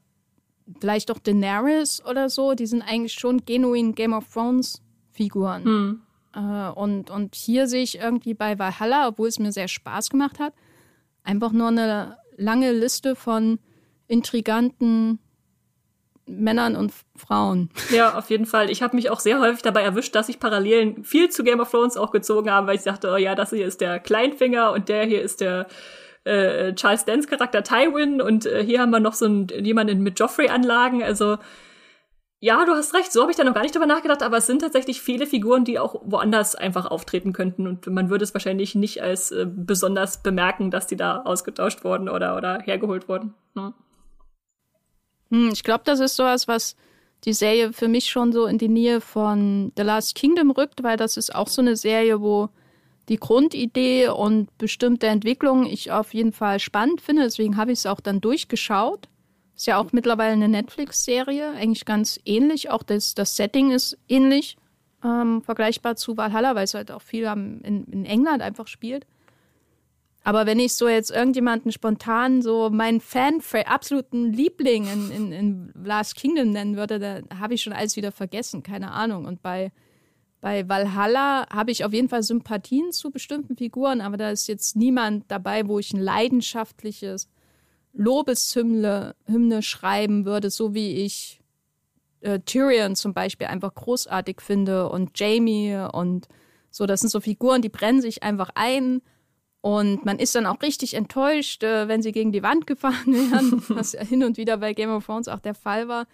S1: vielleicht auch Daenerys oder so, die sind eigentlich schon genuin Game of Thrones Figuren. Hm. Äh, und, und hier sehe ich irgendwie bei Valhalla, obwohl es mir sehr Spaß gemacht hat, einfach nur eine lange Liste von intriganten Männern und Frauen.
S2: Ja, auf jeden Fall. Ich habe mich auch sehr häufig dabei erwischt, dass ich Parallelen viel zu Game of Thrones auch gezogen habe, weil ich dachte, oh ja, das hier ist der Kleinfinger und der hier ist der äh, Charles Dance Charakter Tywin und äh, hier haben wir noch so einen, jemanden mit Joffrey-Anlagen. Also ja, du hast recht, so habe ich da noch gar nicht drüber nachgedacht, aber es sind tatsächlich viele Figuren, die auch woanders einfach auftreten könnten und man würde es wahrscheinlich nicht als äh, besonders bemerken, dass die da ausgetauscht wurden oder, oder hergeholt wurden. Ja.
S1: Hm, ich glaube, das ist sowas, was die Serie für mich schon so in die Nähe von The Last Kingdom rückt, weil das ist auch so eine Serie, wo die Grundidee und bestimmte Entwicklungen ich auf jeden Fall spannend finde. Deswegen habe ich es auch dann durchgeschaut. Ist ja auch mittlerweile eine Netflix-Serie, eigentlich ganz ähnlich. Auch das, das Setting ist ähnlich, ähm, vergleichbar zu Valhalla, weil es halt auch viel am, in, in England einfach spielt. Aber wenn ich so jetzt irgendjemanden spontan so meinen Fan, absoluten Liebling in, in, in Last Kingdom nennen würde, da habe ich schon alles wieder vergessen, keine Ahnung. Und bei, bei Valhalla habe ich auf jeden Fall Sympathien zu bestimmten Figuren, aber da ist jetzt niemand dabei, wo ich ein leidenschaftliches Lobeshymne Hymne schreiben würde, so wie ich äh, Tyrion zum Beispiel einfach großartig finde und Jamie und so. Das sind so Figuren, die brennen sich einfach ein und man ist dann auch richtig enttäuscht, äh, wenn sie gegen die Wand gefahren werden, was hin und wieder bei Game of Thrones auch der Fall war.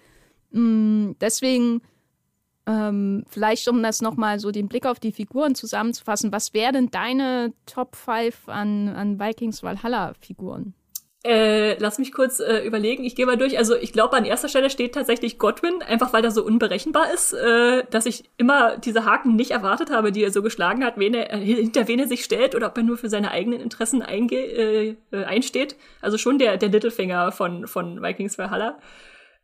S1: Mm, deswegen, ähm, vielleicht um das nochmal so den Blick auf die Figuren zusammenzufassen, was wären deine Top 5 an, an Vikings Valhalla-Figuren?
S2: Äh, lass mich kurz äh, überlegen. Ich gehe mal durch. Also ich glaube, an erster Stelle steht tatsächlich Godwin, einfach weil er so unberechenbar ist, äh, dass ich immer diese Haken nicht erwartet habe, die er so geschlagen hat, wen er, äh, hinter wen er sich stellt oder ob er nur für seine eigenen Interessen einge äh, äh einsteht. Also schon der, der Littlefinger von, von Vikings Valhalla.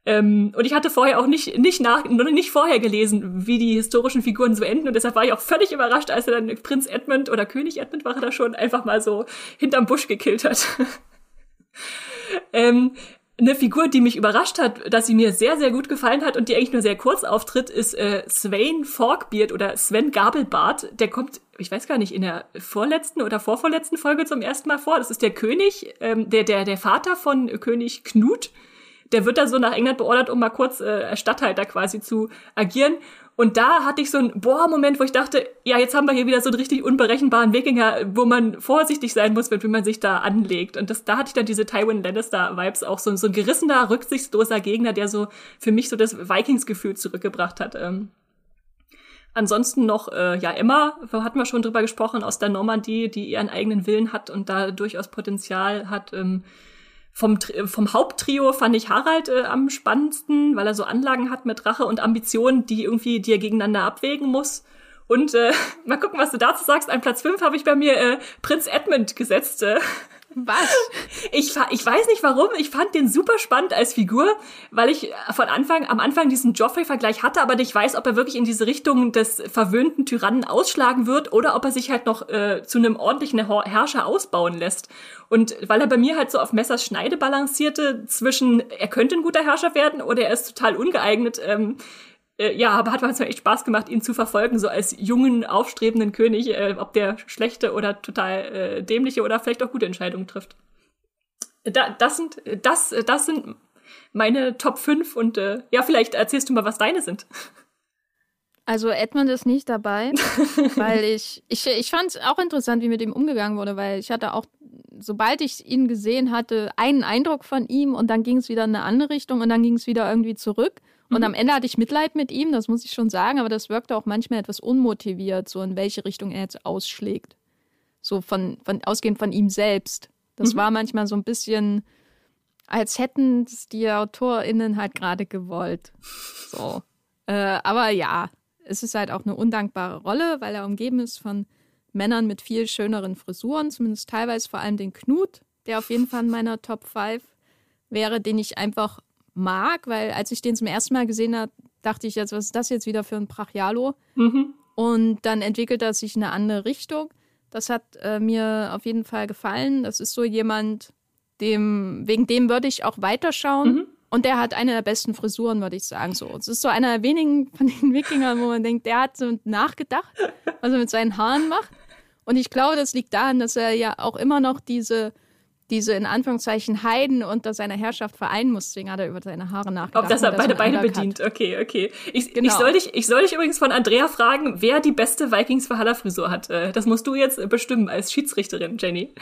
S2: Ähm, und ich hatte vorher auch nicht, nicht nach, nicht vorher gelesen, wie die historischen Figuren so enden. Und deshalb war ich auch völlig überrascht, als er dann Prinz Edmund oder König Edmund war er da schon einfach mal so hinterm Busch gekillt hat. ähm, eine Figur, die mich überrascht hat, dass sie mir sehr, sehr gut gefallen hat und die eigentlich nur sehr kurz auftritt, ist äh, Swain Forkbeard oder Sven Gabelbart. Der kommt, ich weiß gar nicht, in der vorletzten oder vorvorletzten Folge zum ersten Mal vor. Das ist der König, ähm, der, der, der Vater von König Knut der wird da so nach England beordert, um mal kurz äh, Stadthalter quasi zu agieren. Und da hatte ich so einen Boah-Moment, wo ich dachte, ja, jetzt haben wir hier wieder so einen richtig unberechenbaren Wikinger, wo man vorsichtig sein muss, wie man sich da anlegt. Und das, da hatte ich dann diese Tywin Lannister-Vibes auch, so, so ein gerissener, rücksichtsloser Gegner, der so für mich so das Vikings-Gefühl zurückgebracht hat. Ähm, Ansonsten noch, äh, ja, Emma, hatten wir schon drüber gesprochen, aus der Normandie, die ihren eigenen Willen hat und da durchaus Potenzial hat. Ähm, vom, vom Haupttrio fand ich Harald äh, am spannendsten, weil er so Anlagen hat mit Rache und Ambitionen, die irgendwie die er gegeneinander abwägen muss. Und äh, mal gucken, was du dazu sagst. An Platz 5 habe ich bei mir äh, Prinz Edmund gesetzt. Äh.
S1: Was?
S2: Ich, ich weiß nicht warum. Ich fand den super spannend als Figur, weil ich von Anfang, am Anfang diesen Joffrey-Vergleich hatte, aber nicht weiß, ob er wirklich in diese Richtung des verwöhnten Tyrannen ausschlagen wird oder ob er sich halt noch äh, zu einem ordentlichen Herrscher ausbauen lässt. Und weil er bei mir halt so auf Messers Schneide balancierte zwischen, er könnte ein guter Herrscher werden oder er ist total ungeeignet, ähm, äh, ja, aber hat manchmal echt Spaß gemacht, ihn zu verfolgen, so als jungen, aufstrebenden König, äh, ob der schlechte oder total äh, dämliche oder vielleicht auch gute Entscheidungen trifft. Da, das sind, das, das sind meine Top 5 und äh, ja, vielleicht erzählst du mal, was deine sind.
S1: Also Edmund ist nicht dabei, weil ich, ich, ich fand es auch interessant, wie mit ihm umgegangen wurde, weil ich hatte auch, sobald ich ihn gesehen hatte, einen Eindruck von ihm und dann ging es wieder in eine andere Richtung und dann ging es wieder irgendwie zurück. Und mhm. am Ende hatte ich Mitleid mit ihm, das muss ich schon sagen, aber das wirkte auch manchmal etwas unmotiviert, so in welche Richtung er jetzt ausschlägt. So von, von ausgehend von ihm selbst. Das mhm. war manchmal so ein bisschen, als hätten es die AutorInnen halt gerade gewollt. So. Äh, aber ja, es ist halt auch eine undankbare Rolle, weil er umgeben ist von Männern mit viel schöneren Frisuren, zumindest teilweise vor allem den Knut, der auf jeden Fall in meiner Top 5 wäre, den ich einfach mag, weil als ich den zum ersten Mal gesehen habe, dachte ich jetzt, was ist das jetzt wieder für ein Brachialo? Mhm. Und dann entwickelt er sich in eine andere Richtung. Das hat äh, mir auf jeden Fall gefallen. Das ist so jemand, dem, wegen dem würde ich auch weiterschauen. Mhm. Und der hat eine der besten Frisuren, würde ich sagen. So, es ist so einer der wenigen von den Wikingern, wo man denkt, der hat so nachgedacht, was er mit seinen Haaren macht. Und ich glaube, das liegt daran, dass er ja auch immer noch diese diese in Anführungszeichen Heiden unter seiner Herrschaft vereinen muss. Deswegen hat er über seine Haare nachgedacht.
S2: Ob das er beide Beine bedient. Okay, okay. Ich, genau. ich, soll dich, ich soll dich übrigens von Andrea fragen, wer die beste Vikings Valhalla Frisur hat. Äh, das musst du jetzt bestimmen als Schiedsrichterin, Jenny.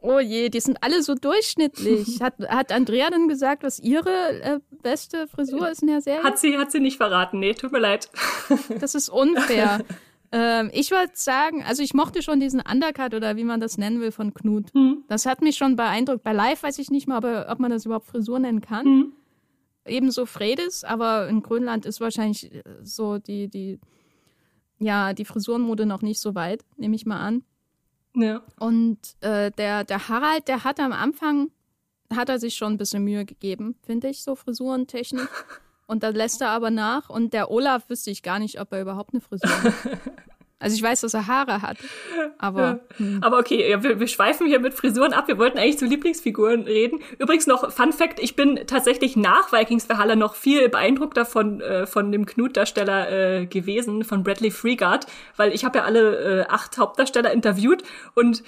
S1: Oh je, die sind alle so durchschnittlich. Hat, hat Andrea denn gesagt, was ihre äh, beste Frisur ist in der Serie?
S2: Hat sie, hat sie nicht verraten. Nee, tut mir leid.
S1: Das ist unfair. Ähm, ich würde sagen, also ich mochte schon diesen Undercut oder wie man das nennen will von Knut. Mhm. Das hat mich schon beeindruckt. Bei Live weiß ich nicht mal, ob, ob man das überhaupt Frisur nennen kann. Mhm. Ebenso Fredes, aber in Grönland ist wahrscheinlich äh, so die, die, ja, die Frisurenmode noch nicht so weit, nehme ich mal an. Ja. Und äh, der, der Harald, der hat am Anfang, hat er sich schon ein bisschen Mühe gegeben, finde ich, so Frisurentechnik. Und da lässt er aber nach. Und der Olaf wüsste ich gar nicht, ob er überhaupt eine Frisur hat. Also ich weiß, dass er Haare hat, aber.
S2: Hm. Aber okay, ja, wir, wir schweifen hier mit Frisuren ab. Wir wollten eigentlich zu Lieblingsfiguren reden. Übrigens noch Fun Fact: Ich bin tatsächlich nach Vikings Valhalla noch viel beeindruckter von äh, von dem Knut-Darsteller äh, gewesen, von Bradley Freegard, weil ich habe ja alle äh, acht Hauptdarsteller interviewt und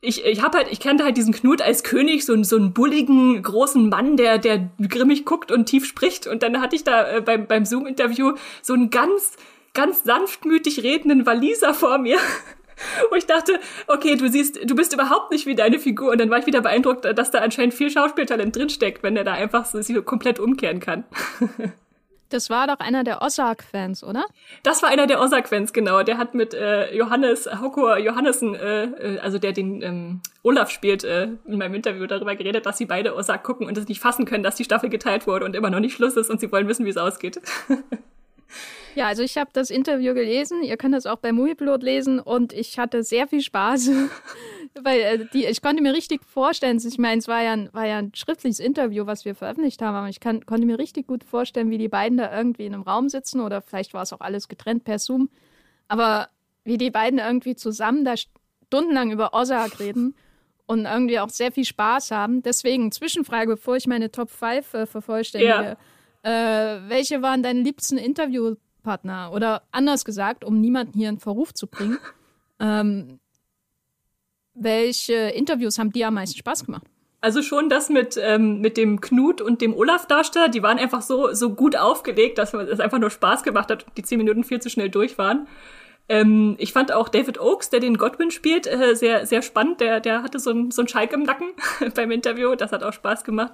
S2: ich, ich habe halt, ich kannte halt diesen Knut als König, so, so einen bulligen, großen Mann, der, der grimmig guckt und tief spricht. Und dann hatte ich da äh, beim, beim Zoom-Interview so einen ganz, ganz sanftmütig redenden Waliser vor mir. Wo ich dachte, okay, du siehst, du bist überhaupt nicht wie deine Figur. Und dann war ich wieder beeindruckt, dass da anscheinend viel Schauspieltalent drinsteckt, wenn er da einfach so komplett umkehren kann.
S1: Das war doch einer der Ozark-Fans, oder?
S2: Das war einer der Ozark-Fans, genau. Der hat mit äh, Johannes, Hokor Johannessen, äh, äh, also der den ähm, Olaf spielt, äh, in meinem Interview darüber geredet, dass sie beide Ozark gucken und es nicht fassen können, dass die Staffel geteilt wurde und immer noch nicht Schluss ist und sie wollen wissen, wie es ausgeht.
S1: Ja, also ich habe das Interview gelesen. Ihr könnt das auch bei Moviepilot lesen und ich hatte sehr viel Spaß, weil äh, die, ich konnte mir richtig vorstellen, ich meine, es war ja, ein, war ja ein schriftliches Interview, was wir veröffentlicht haben, aber ich kann, konnte mir richtig gut vorstellen, wie die beiden da irgendwie in einem Raum sitzen oder vielleicht war es auch alles getrennt per Zoom, aber wie die beiden irgendwie zusammen da stundenlang über Ozark reden und irgendwie auch sehr viel Spaß haben. Deswegen Zwischenfrage, bevor ich meine Top 5 äh, vervollständige. Ja. Äh, welche waren deine liebsten Interview Partner. Oder anders gesagt, um niemanden hier in Verruf zu bringen, ähm, welche Interviews haben dir am meisten Spaß gemacht?
S2: Also schon das mit, ähm, mit dem Knut und dem Olaf-Darsteller, die waren einfach so, so gut aufgelegt, dass es einfach nur Spaß gemacht hat und die zehn Minuten viel zu schnell durch waren. Ähm, ich fand auch David Oakes, der den Godwin spielt, äh, sehr, sehr spannend. Der, der hatte so ein, so ein Schalk im Nacken beim Interview. Das hat auch Spaß gemacht.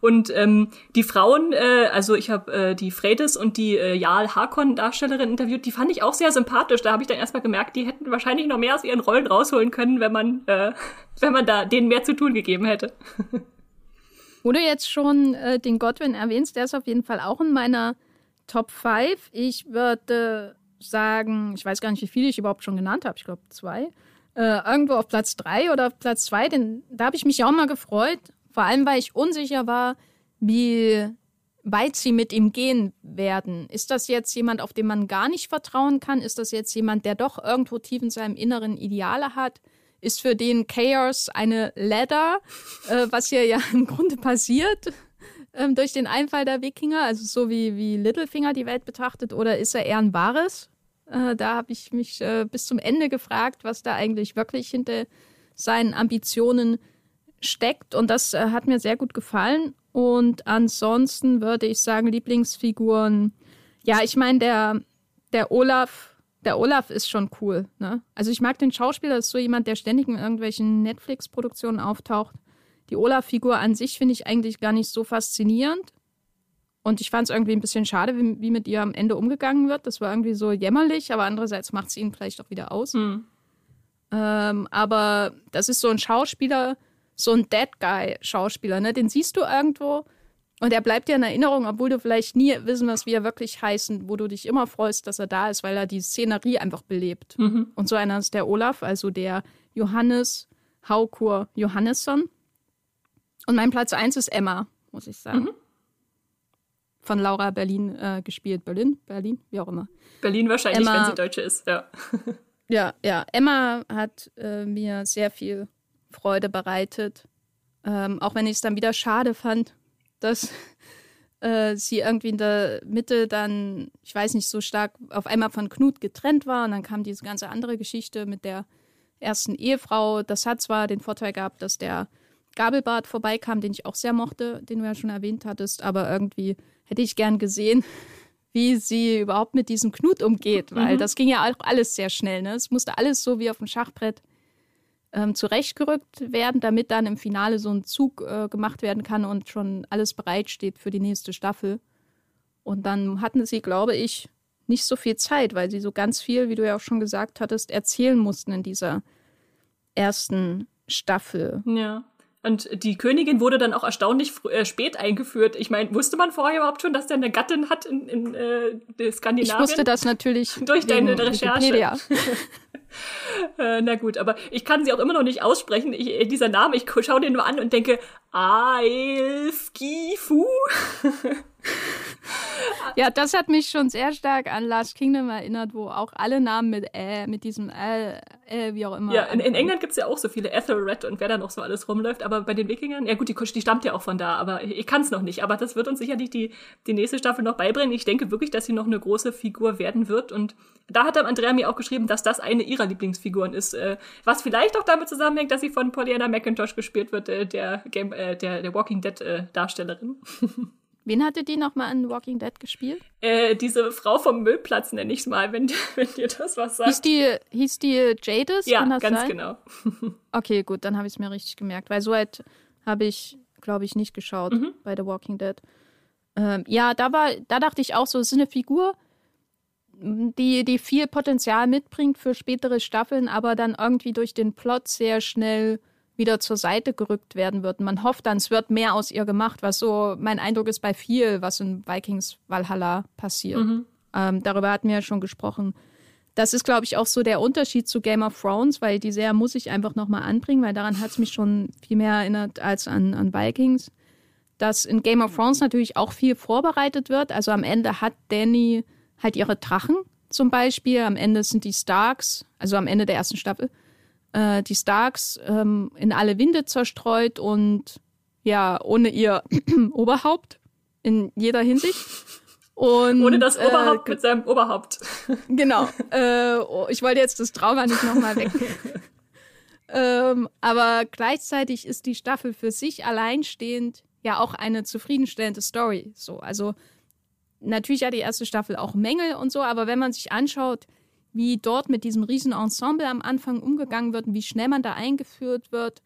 S2: Und ähm, die Frauen, äh, also ich habe äh, die Fredes und die äh, Jarl Harkon-Darstellerin interviewt, die fand ich auch sehr sympathisch. Da habe ich dann erstmal gemerkt, die hätten wahrscheinlich noch mehr aus ihren Rollen rausholen können, wenn man, äh, wenn man da denen mehr zu tun gegeben hätte.
S1: Wo du jetzt schon äh, den Godwin erwähnst, der ist auf jeden Fall auch in meiner Top 5. Ich würde sagen, ich weiß gar nicht, wie viele ich überhaupt schon genannt habe, ich glaube zwei, äh, irgendwo auf Platz drei oder auf Platz zwei, den, da habe ich mich auch mal gefreut, vor allem weil ich unsicher war, wie weit sie mit ihm gehen werden. Ist das jetzt jemand, auf den man gar nicht vertrauen kann? Ist das jetzt jemand, der doch irgendwo tief in seinem Inneren Ideale hat? Ist für den Chaos eine Ladder, äh, was hier ja im Grunde passiert? ähm, durch den Einfall der Wikinger, also so wie, wie Littlefinger die Welt betrachtet, oder ist er eher ein wahres? Äh, da habe ich mich äh, bis zum Ende gefragt, was da eigentlich wirklich hinter seinen Ambitionen steckt. Und das äh, hat mir sehr gut gefallen. Und ansonsten würde ich sagen, Lieblingsfiguren. Ja, ich meine, der, der Olaf, der Olaf ist schon cool. Ne? Also ich mag den Schauspieler, das ist so jemand, der ständig in irgendwelchen Netflix-Produktionen auftaucht. Die Olaf-Figur an sich finde ich eigentlich gar nicht so faszinierend. Und ich fand es irgendwie ein bisschen schade, wie, wie, mit ihr am Ende umgegangen wird. Das war irgendwie so jämmerlich, aber andererseits macht sie ihn vielleicht auch wieder aus. Mhm. Ähm, aber das ist so ein Schauspieler, so ein Dead Guy-Schauspieler, ne? Den siehst du irgendwo und er bleibt dir in Erinnerung, obwohl du vielleicht nie wissen wirst, wie er wirklich heißt, wo du dich immer freust, dass er da ist, weil er die Szenerie einfach belebt. Mhm. Und so einer ist der Olaf, also der Johannes Haukur Johannesson. Und mein Platz 1 ist Emma, muss ich sagen. Mhm. Von Laura Berlin äh, gespielt. Berlin? Berlin? Wie auch immer.
S2: Berlin wahrscheinlich, Emma, wenn sie Deutsche ist, ja.
S1: ja, ja. Emma hat äh, mir sehr viel Freude bereitet. Ähm, auch wenn ich es dann wieder schade fand, dass äh, sie irgendwie in der Mitte dann, ich weiß nicht, so stark auf einmal von Knut getrennt war. Und dann kam diese ganze andere Geschichte mit der ersten Ehefrau. Das hat zwar den Vorteil gehabt, dass der Gabelbart vorbeikam, den ich auch sehr mochte, den du ja schon erwähnt hattest, aber irgendwie hätte ich gern gesehen, wie sie überhaupt mit diesem Knut umgeht, weil mhm. das ging ja auch alles sehr schnell. Ne? Es musste alles so wie auf dem Schachbrett ähm, zurechtgerückt werden, damit dann im Finale so ein Zug äh, gemacht werden kann und schon alles bereitsteht für die nächste Staffel. Und dann hatten sie, glaube ich, nicht so viel Zeit, weil sie so ganz viel, wie du ja auch schon gesagt hattest, erzählen mussten in dieser ersten Staffel.
S2: Ja. Und die Königin wurde dann auch erstaunlich äh, spät eingeführt. Ich meine, wusste man vorher überhaupt schon, dass der eine Gattin hat in, in äh, Skandinavien?
S1: Ich wusste das natürlich
S2: durch deine Recherche. äh, na gut, aber ich kann sie auch immer noch nicht aussprechen. Ich, äh, dieser Name, ich schaue den nur an und denke, Aelskifu.
S1: ja, das hat mich schon sehr stark an Last Kingdom erinnert, wo auch alle Namen mit Ä, mit diesem Ä, Ä wie auch immer.
S2: Ja, in, in England gibt es ja auch so viele Ethelred und wer da noch so alles rumläuft, aber bei den Wikingern, ja gut, die, die stammt ja auch von da, aber ich, kann es noch nicht. Aber das wird uns sicherlich die, die nächste Staffel noch beibringen. Ich denke wirklich, dass sie noch eine große Figur werden wird und da hat dann Andrea mir auch geschrieben, dass das eine ihrer Lieblingsfiguren ist, äh, was vielleicht auch damit zusammenhängt, dass sie von Pollyanna McIntosh gespielt wird, äh, der, Game, äh, der, der Walking Dead äh, Darstellerin.
S1: Wen hatte die nochmal in Walking Dead gespielt?
S2: Äh, diese Frau vom Müllplatz nenne ich es mal, wenn, wenn dir das was sagt.
S1: Hieß die, hieß die Jadis?
S2: Ja, ganz sein? genau.
S1: okay, gut, dann habe ich es mir richtig gemerkt, weil so weit habe ich, glaube ich, nicht geschaut mhm. bei The Walking Dead. Ähm, ja, da war, da dachte ich auch so, es ist eine Figur, die, die viel Potenzial mitbringt für spätere Staffeln, aber dann irgendwie durch den Plot sehr schnell wieder zur Seite gerückt werden wird. Man hofft dann, es wird mehr aus ihr gemacht, was so mein Eindruck ist bei viel, was in Vikings Valhalla passiert. Mhm. Ähm, darüber hatten wir ja schon gesprochen. Das ist, glaube ich, auch so der Unterschied zu Game of Thrones, weil die Serie muss ich einfach nochmal anbringen, weil daran hat es mich schon viel mehr erinnert als an, an Vikings. Dass in Game of Thrones natürlich auch viel vorbereitet wird. Also am Ende hat Danny halt ihre Drachen zum Beispiel. Am Ende sind die Starks, also am Ende der ersten Staffel, äh, die Starks ähm, in alle Winde zerstreut und ja, ohne ihr Oberhaupt in jeder Hinsicht.
S2: Und, Ohne das Oberhaupt äh, mit seinem Oberhaupt.
S1: Genau. Äh, oh, ich wollte jetzt das Trauma nicht nochmal weg. ähm, aber gleichzeitig ist die Staffel für sich alleinstehend ja auch eine zufriedenstellende Story. So, also natürlich hat die erste Staffel auch Mängel und so, aber wenn man sich anschaut, wie dort mit diesem riesen Ensemble am Anfang umgegangen wird und wie schnell man da eingeführt wird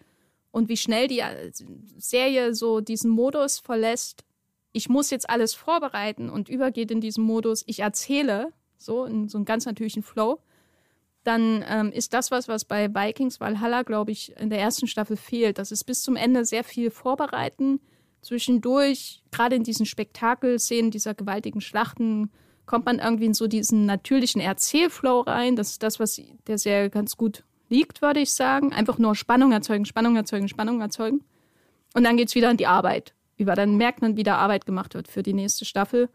S1: und wie schnell die äh, Serie so diesen Modus verlässt, ich muss jetzt alles vorbereiten und übergeht in diesen Modus, ich erzähle, so in so einem ganz natürlichen Flow, dann ähm, ist das was, was bei Vikings Valhalla, glaube ich, in der ersten Staffel fehlt. Das ist bis zum Ende sehr viel vorbereiten. Zwischendurch, gerade in diesen Spektakelszenen dieser gewaltigen Schlachten, kommt man irgendwie in so diesen natürlichen Erzählflow rein. Das ist das, was der sehr ganz gut liegt, würde ich sagen. Einfach nur Spannung erzeugen, Spannung erzeugen, Spannung erzeugen. Und dann geht es wieder in die Arbeit über. Dann merkt man, wie da Arbeit gemacht wird für die nächste Staffel.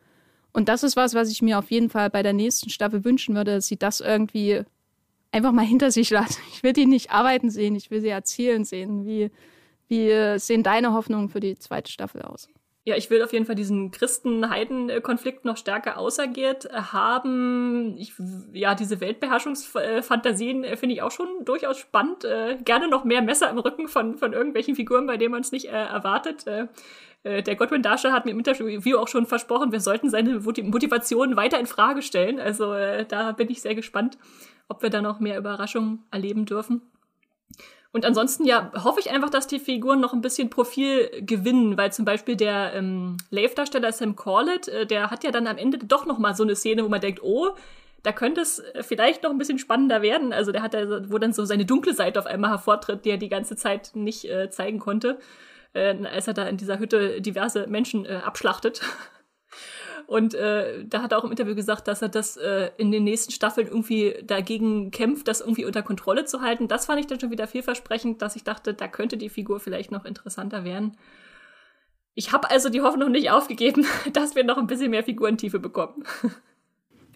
S1: Und das ist was, was ich mir auf jeden Fall bei der nächsten Staffel wünschen würde, dass sie das irgendwie einfach mal hinter sich lassen. Ich will die nicht arbeiten sehen, ich will sie erzählen sehen. Wie, wie sehen deine Hoffnungen für die zweite Staffel aus?
S2: Ja, ich will auf jeden Fall diesen Christen-Heiden-Konflikt noch stärker ausagiert haben. Ich, ja, diese Weltbeherrschungsfantasien äh, finde ich auch schon durchaus spannend. Äh, gerne noch mehr Messer im Rücken von, von irgendwelchen Figuren, bei denen man es nicht äh, erwartet. Äh, äh, der Godwin Dasher hat mir im Interview auch schon versprochen, wir sollten seine Motivation weiter in Frage stellen. Also äh, da bin ich sehr gespannt, ob wir da noch mehr Überraschungen erleben dürfen. Und ansonsten ja, hoffe ich einfach, dass die Figuren noch ein bisschen Profil gewinnen, weil zum Beispiel der ähm, Lave-Darsteller Sam Corlett, äh, der hat ja dann am Ende doch noch mal so eine Szene, wo man denkt, oh, da könnte es vielleicht noch ein bisschen spannender werden. Also der hat da, wo dann so seine dunkle Seite auf einmal hervortritt, die er die ganze Zeit nicht äh, zeigen konnte äh, als er da in dieser Hütte diverse Menschen äh, abschlachtet. Und äh, da hat er auch im Interview gesagt, dass er das äh, in den nächsten Staffeln irgendwie dagegen kämpft, das irgendwie unter Kontrolle zu halten. Das fand ich dann schon wieder vielversprechend, dass ich dachte, da könnte die Figur vielleicht noch interessanter werden. Ich habe also die Hoffnung nicht aufgegeben, dass wir noch ein bisschen mehr Figurentiefe bekommen.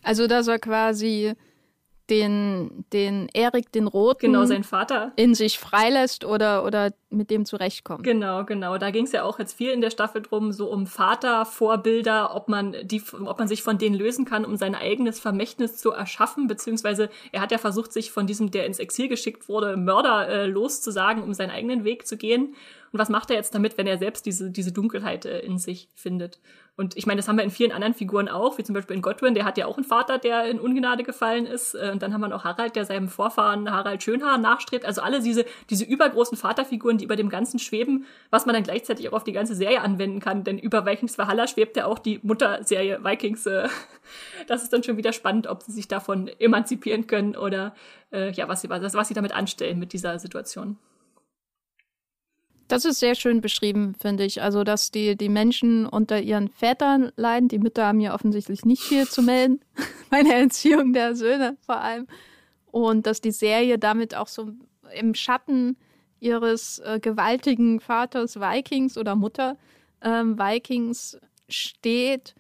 S1: Also, dass er quasi den, den Erik, den Roten,
S2: genau, sein Vater,
S1: in sich freilässt oder, oder mit dem zurechtkommt.
S2: Genau, genau. Da ging es ja auch jetzt viel in der Staffel drum, so um Vatervorbilder, ob man die, ob man sich von denen lösen kann, um sein eigenes Vermächtnis zu erschaffen, beziehungsweise er hat ja versucht, sich von diesem, der ins Exil geschickt wurde, Mörder äh, loszusagen, um seinen eigenen Weg zu gehen. Und was macht er jetzt damit, wenn er selbst diese, diese Dunkelheit äh, in sich findet? Und ich meine, das haben wir in vielen anderen Figuren auch, wie zum Beispiel in Godwin, der hat ja auch einen Vater, der in Ungnade gefallen ist. Äh, und dann haben wir noch Harald, der seinem Vorfahren Harald Schönhaar nachstrebt. Also alle diese, diese übergroßen Vaterfiguren, die über dem Ganzen schweben, was man dann gleichzeitig auch auf die ganze Serie anwenden kann. Denn über Vikings Valhalla schwebt ja auch die Mutterserie Vikings. Äh, das ist dann schon wieder spannend, ob sie sich davon emanzipieren können oder äh, ja, was sie, was, was sie damit anstellen mit dieser Situation.
S1: Das ist sehr schön beschrieben, finde ich. Also, dass die, die Menschen unter ihren Vätern leiden. Die Mütter haben ja offensichtlich nicht viel zu melden bei der Erziehung der Söhne vor allem. Und dass die Serie damit auch so im Schatten ihres äh, gewaltigen Vaters Vikings oder Mutter ähm, Vikings steht.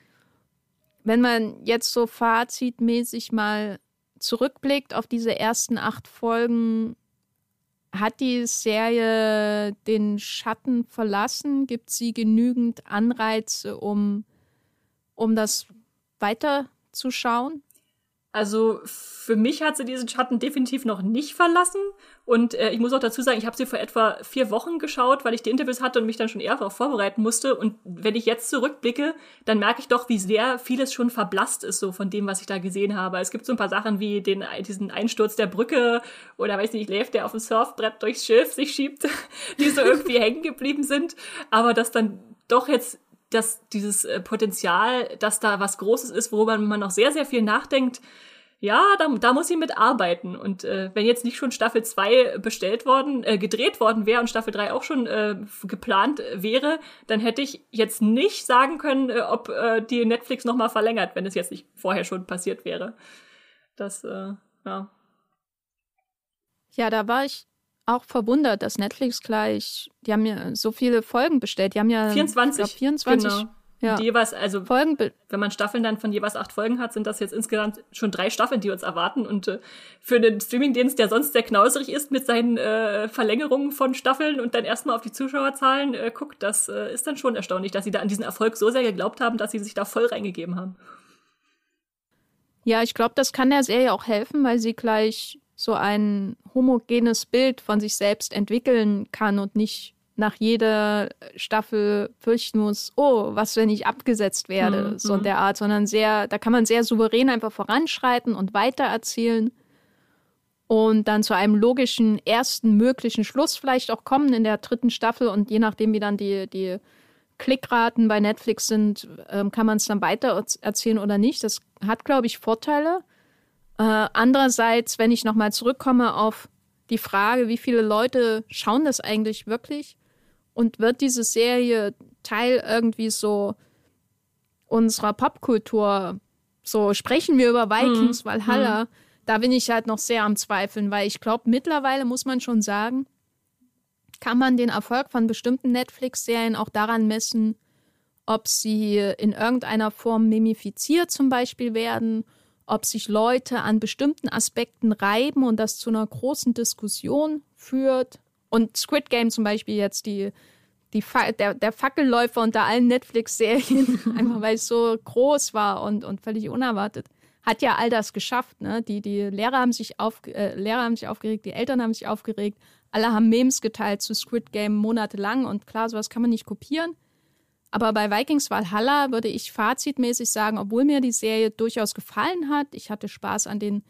S1: Wenn man jetzt so fazitmäßig mal zurückblickt auf diese ersten acht Folgen, hat die Serie den Schatten verlassen? Gibt sie genügend Anreize, um, um das weiterzuschauen?
S2: Also für mich hat sie diesen Schatten definitiv noch nicht verlassen. Und äh, ich muss auch dazu sagen, ich habe sie vor etwa vier Wochen geschaut, weil ich die Interviews hatte und mich dann schon eher darauf vorbereiten musste. Und wenn ich jetzt zurückblicke, dann merke ich doch, wie sehr vieles schon verblasst ist, so von dem, was ich da gesehen habe. Es gibt so ein paar Sachen wie den, diesen Einsturz der Brücke oder weiß nicht, Lev, der auf dem Surfbrett durchs Schilf sich schiebt, die so irgendwie hängen geblieben sind. Aber dass dann doch jetzt dass dieses äh, Potenzial, dass da was Großes ist, worüber man noch sehr, sehr viel nachdenkt, ja, da, da muss sie mitarbeiten. Und äh, wenn jetzt nicht schon Staffel 2 bestellt worden, äh, gedreht worden wäre und Staffel 3 auch schon äh, geplant wäre, dann hätte ich jetzt nicht sagen können, äh, ob äh, die Netflix noch mal verlängert, wenn es jetzt nicht vorher schon passiert wäre. Das, äh, ja.
S1: Ja, da war ich auch verwundert, dass Netflix gleich, die haben ja so viele Folgen bestellt. Die haben ja
S2: 24,
S1: glaub, 24
S2: genau. Ja. Die jeweils, also
S1: Folgen
S2: wenn man Staffeln dann von jeweils acht Folgen hat, sind das jetzt insgesamt schon drei Staffeln, die uns erwarten. Und äh, für einen Streamingdienst, der sonst sehr knauserig ist mit seinen äh, Verlängerungen von Staffeln und dann erstmal auf die Zuschauerzahlen äh, guckt, das äh, ist dann schon erstaunlich, dass sie da an diesen Erfolg so sehr geglaubt haben, dass sie sich da voll reingegeben haben.
S1: Ja, ich glaube, das kann der Serie auch helfen, weil sie gleich so ein homogenes Bild von sich selbst entwickeln kann und nicht nach jeder Staffel fürchten muss, oh, was, wenn ich abgesetzt werde, mhm. so in der Art, sondern sehr, da kann man sehr souverän einfach voranschreiten und weitererzählen und dann zu einem logischen ersten möglichen Schluss vielleicht auch kommen in der dritten Staffel und je nachdem, wie dann die, die Klickraten bei Netflix sind, ähm, kann man es dann weiter erzählen oder nicht. Das hat, glaube ich, Vorteile. Äh, andererseits, wenn ich nochmal zurückkomme auf die Frage, wie viele Leute schauen das eigentlich wirklich? Und wird diese Serie Teil irgendwie so unserer Popkultur? So sprechen wir über Vikings, mhm. Valhalla. Mhm. Da bin ich halt noch sehr am Zweifeln, weil ich glaube, mittlerweile muss man schon sagen, kann man den Erfolg von bestimmten Netflix-Serien auch daran messen, ob sie in irgendeiner Form mimifiziert zum Beispiel werden, ob sich Leute an bestimmten Aspekten reiben und das zu einer großen Diskussion führt. Und Squid Game zum Beispiel jetzt die, die der, der Fackelläufer unter allen Netflix-Serien, einfach weil es so groß war und, und völlig unerwartet, hat ja all das geschafft. Ne? Die, die Lehrer, haben sich auf, äh, Lehrer haben sich aufgeregt, die Eltern haben sich aufgeregt, alle haben Memes geteilt zu Squid Game monatelang und klar, sowas kann man nicht kopieren. Aber bei Vikings Valhalla würde ich fazitmäßig sagen, obwohl mir die Serie durchaus gefallen hat, ich hatte Spaß an den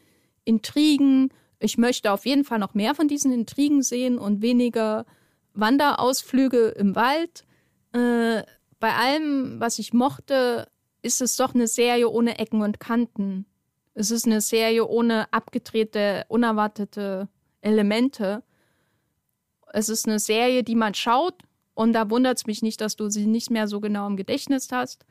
S1: Intrigen, ich möchte auf jeden Fall noch mehr von diesen Intrigen sehen und weniger Wanderausflüge im Wald. Äh, bei allem, was ich mochte, ist es doch eine Serie ohne Ecken und Kanten. Es ist eine Serie ohne abgedrehte, unerwartete Elemente. Es ist eine Serie, die man schaut und da wundert es mich nicht, dass du sie nicht mehr so genau im Gedächtnis hast.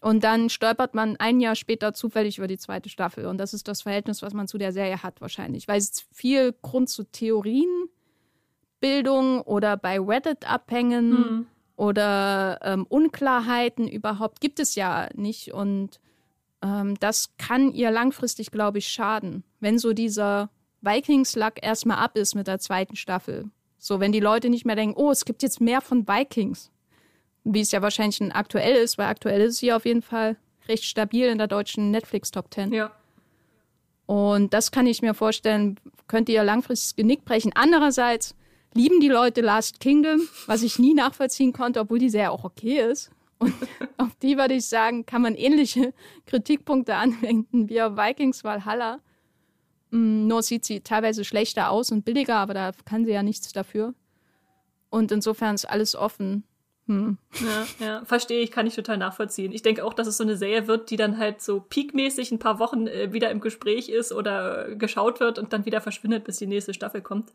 S1: Und dann stolpert man ein Jahr später zufällig über die zweite Staffel. Und das ist das Verhältnis, was man zu der Serie hat, wahrscheinlich. Weil es viel Grund zu Theorienbildung oder bei Reddit abhängen mhm. oder ähm, Unklarheiten überhaupt gibt es ja nicht. Und ähm, das kann ihr langfristig, glaube ich, schaden. Wenn so dieser Vikings-Luck erstmal ab ist mit der zweiten Staffel. So, wenn die Leute nicht mehr denken, oh, es gibt jetzt mehr von Vikings wie es ja wahrscheinlich aktuell ist, weil aktuell ist sie auf jeden Fall recht stabil in der deutschen Netflix Top 10.
S2: Ja.
S1: Und das kann ich mir vorstellen, könnte ihr langfristig das Genick brechen. Andererseits lieben die Leute Last Kingdom, was ich nie nachvollziehen konnte, obwohl die Serie auch okay ist. Und auf die würde ich sagen, kann man ähnliche Kritikpunkte anwenden wie auf Vikings Valhalla. Mm, nur sieht sie teilweise schlechter aus und billiger, aber da kann sie ja nichts dafür. Und insofern ist alles offen.
S2: Hm. Ja, ja, verstehe ich, kann ich total nachvollziehen. Ich denke auch, dass es so eine Serie wird, die dann halt so peakmäßig ein paar Wochen äh, wieder im Gespräch ist oder geschaut wird und dann wieder verschwindet, bis die nächste Staffel kommt.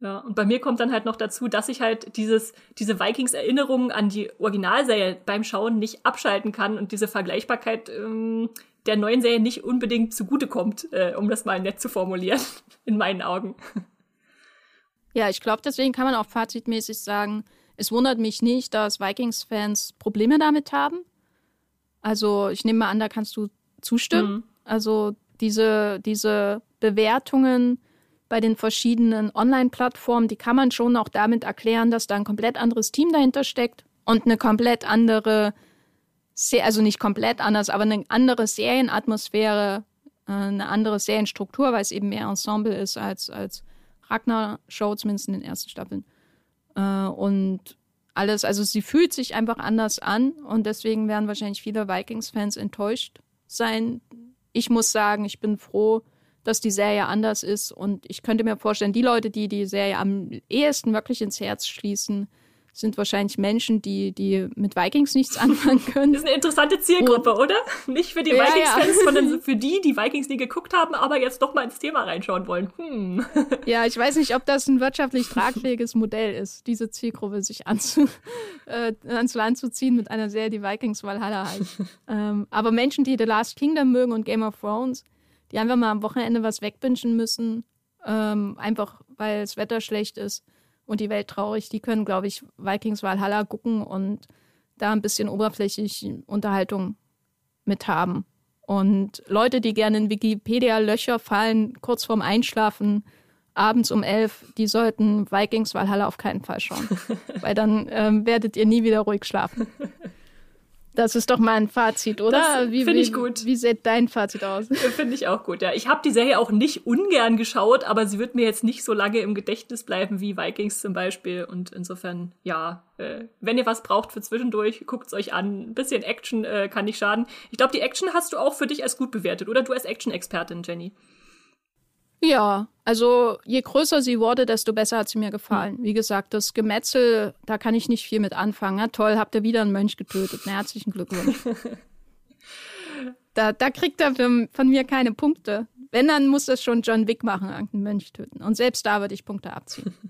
S2: Ja, und bei mir kommt dann halt noch dazu, dass ich halt dieses, diese Vikings-Erinnerungen an die Originalserie beim Schauen nicht abschalten kann und diese Vergleichbarkeit ähm, der neuen Serie nicht unbedingt zugutekommt, äh, um das mal nett zu formulieren, in meinen Augen.
S1: Ja, ich glaube, deswegen kann man auch fazitmäßig sagen, es wundert mich nicht, dass Vikings-Fans Probleme damit haben. Also ich nehme mal an, da kannst du zustimmen. Mhm. Also diese, diese Bewertungen bei den verschiedenen Online-Plattformen, die kann man schon auch damit erklären, dass da ein komplett anderes Team dahinter steckt und eine komplett andere, also nicht komplett anders, aber eine andere Serienatmosphäre, äh, eine andere Serienstruktur, weil es eben mehr Ensemble ist als, als Ragnar-Show, zumindest in den ersten Staffeln. Äh, und alles, also sie fühlt sich einfach anders an und deswegen werden wahrscheinlich viele Vikings-Fans enttäuscht sein. Ich muss sagen, ich bin froh, dass die Serie anders ist und ich könnte mir vorstellen, die Leute, die die Serie am ehesten wirklich ins Herz schließen, sind wahrscheinlich Menschen, die, die mit Vikings nichts anfangen können.
S2: Das ist eine interessante Zielgruppe, und, oder? Nicht für die ja, Vikings-Fans, ja. sondern für die, die Vikings nie geguckt haben, aber jetzt doch mal ins Thema reinschauen wollen. Hm.
S1: Ja, ich weiß nicht, ob das ein wirtschaftlich tragfähiges Modell ist, diese Zielgruppe sich anzu, äh, ans Land zu ziehen mit einer Serie, die Vikings Valhalla heißt. ähm, aber Menschen, die The Last Kingdom mögen und Game of Thrones, die einfach mal am Wochenende was wegwünschen müssen, ähm, einfach weil das Wetter schlecht ist und die Welt traurig, die können, glaube ich, Vikings Valhalla gucken und da ein bisschen oberflächlich Unterhaltung mit haben. Und Leute, die gerne in Wikipedia-Löcher fallen, kurz vorm Einschlafen, abends um elf, die sollten Vikings Valhalla auf keinen Fall schauen. Weil dann ähm, werdet ihr nie wieder ruhig schlafen. Das ist doch mal ein Fazit, oder?
S2: Finde ich gut.
S1: Wie sieht dein Fazit aus?
S2: Finde ich auch gut, ja. Ich habe die Serie auch nicht ungern geschaut, aber sie wird mir jetzt nicht so lange im Gedächtnis bleiben wie Vikings zum Beispiel. Und insofern, ja, äh, wenn ihr was braucht für zwischendurch, guckt es euch an. Ein bisschen Action äh, kann nicht schaden. Ich glaube, die Action hast du auch für dich als gut bewertet, oder? Du als Action-Expertin, Jenny.
S1: Ja, also je größer sie wurde, desto besser hat sie mir gefallen. Wie gesagt, das Gemetzel, da kann ich nicht viel mit anfangen. Ja, toll, habt ihr wieder einen Mönch getötet. Na, herzlichen Glückwunsch. da, da kriegt er von, von mir keine Punkte. Wenn, dann muss das schon John Wick machen, einen Mönch töten. Und selbst da würde ich Punkte abziehen.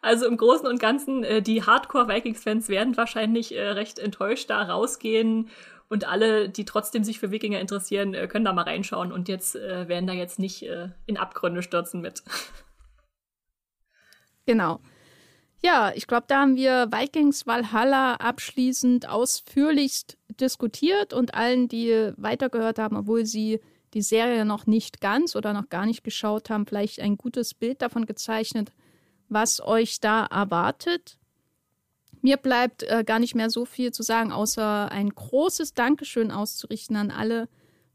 S2: Also im Großen und Ganzen, äh, die Hardcore-Vikings-Fans werden wahrscheinlich äh, recht enttäuscht da rausgehen und alle, die trotzdem sich für Wikinger interessieren, äh, können da mal reinschauen und jetzt äh, werden da jetzt nicht äh, in Abgründe stürzen mit.
S1: Genau. Ja, ich glaube, da haben wir Vikings Valhalla abschließend ausführlichst diskutiert und allen, die weitergehört haben, obwohl sie die Serie noch nicht ganz oder noch gar nicht geschaut haben, vielleicht ein gutes Bild davon gezeichnet, was euch da erwartet. Mir bleibt äh, gar nicht mehr so viel zu sagen, außer ein großes Dankeschön auszurichten an alle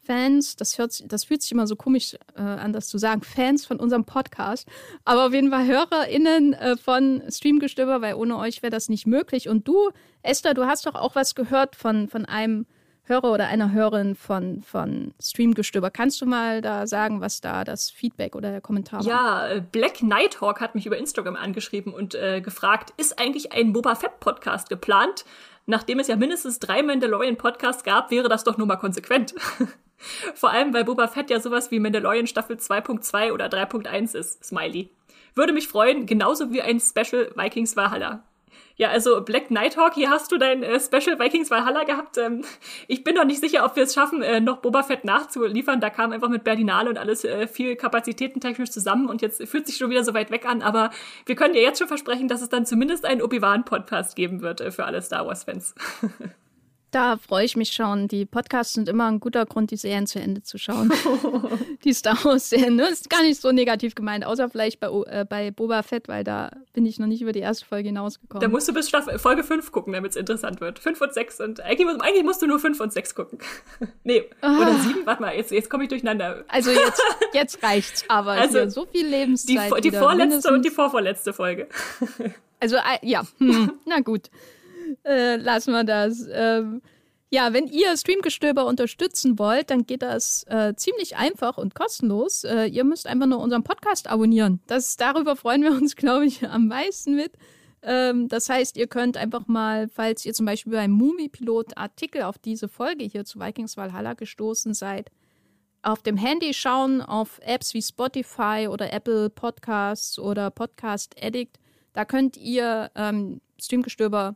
S1: Fans. Das, hört, das fühlt sich immer so komisch äh, an, das zu sagen, Fans von unserem Podcast. Aber auf jeden Fall HörerInnen äh, von Streamgestöber, weil ohne euch wäre das nicht möglich. Und du, Esther, du hast doch auch was gehört von, von einem Hörer oder einer Hörerin von, von Streamgestöber. Kannst du mal da sagen, was da das Feedback oder der Kommentar war?
S2: Ja, äh, Black Nighthawk hat mich über Instagram angeschrieben und äh, gefragt, ist eigentlich ein Boba Fett Podcast geplant? Nachdem es ja mindestens drei Mandalorian Podcasts gab, wäre das doch nur mal konsequent. Vor allem, weil Boba Fett ja sowas wie Mandalorian Staffel 2.2 oder 3.1 ist. Smiley. Würde mich freuen, genauso wie ein Special Vikings Valhalla. Ja, also Black Nighthawk, hier hast du dein äh, Special Vikings Valhalla gehabt. Ähm, ich bin noch nicht sicher, ob wir es schaffen, äh, noch Boba Fett nachzuliefern. Da kam einfach mit Berlinale und alles äh, viel kapazitätentechnisch zusammen und jetzt fühlt sich schon wieder so weit weg an. Aber wir können dir jetzt schon versprechen, dass es dann zumindest einen Obi-Wan-Podcast geben wird äh, für alle Star Wars-Fans.
S1: Da freue ich mich schon. Die Podcasts sind immer ein guter Grund, die Serien zu Ende zu schauen. die Star Wars-Serien. Das ist gar nicht so negativ gemeint, außer vielleicht bei, äh, bei Boba Fett, weil da bin ich noch nicht über die erste Folge hinausgekommen.
S2: Da musst du bis Staffel, Folge 5 gucken, damit es interessant wird. 5 und 6 und eigentlich, eigentlich, musst du nur 5 und 6 gucken. nee, ah. oder 7, warte mal, jetzt, jetzt komme ich durcheinander.
S1: Also jetzt, jetzt reicht's, aber also so viel Lebenszeit.
S2: Die, die vorletzte mindestens. und die vorvorletzte Folge.
S1: also, äh, ja, hm, na gut äh, lassen wir das. Ähm, ja, wenn ihr Streamgestöber unterstützen wollt, dann geht das äh, ziemlich einfach und kostenlos. Äh, ihr müsst einfach nur unseren Podcast abonnieren. Das, darüber freuen wir uns, glaube ich, am meisten mit. Ähm, das heißt, ihr könnt einfach mal, falls ihr zum Beispiel beim Movie-Pilot Artikel auf diese Folge hier zu Vikings Valhalla gestoßen seid, auf dem Handy schauen, auf Apps wie Spotify oder Apple Podcasts oder Podcast Addict. Da könnt ihr ähm, Streamgestöber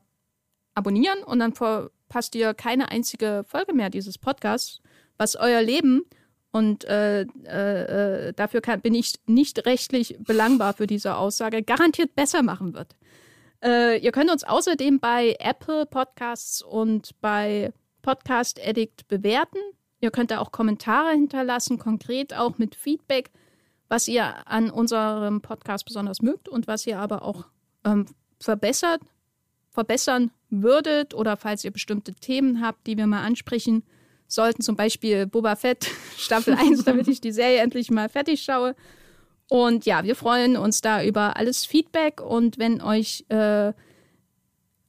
S1: abonnieren und dann verpasst ihr keine einzige Folge mehr dieses Podcasts, was euer Leben und äh, äh, äh, dafür kann, bin ich nicht rechtlich belangbar für diese Aussage, garantiert besser machen wird. Äh, ihr könnt uns außerdem bei Apple Podcasts und bei Podcast Addict bewerten. Ihr könnt da auch Kommentare hinterlassen, konkret auch mit Feedback, was ihr an unserem Podcast besonders mögt und was ihr aber auch ähm, verbessert verbessern würdet oder falls ihr bestimmte Themen habt, die wir mal ansprechen sollten, zum Beispiel Boba Fett Staffel 1, damit ich die Serie endlich mal fertig schaue. Und ja, wir freuen uns da über alles Feedback und wenn euch, äh,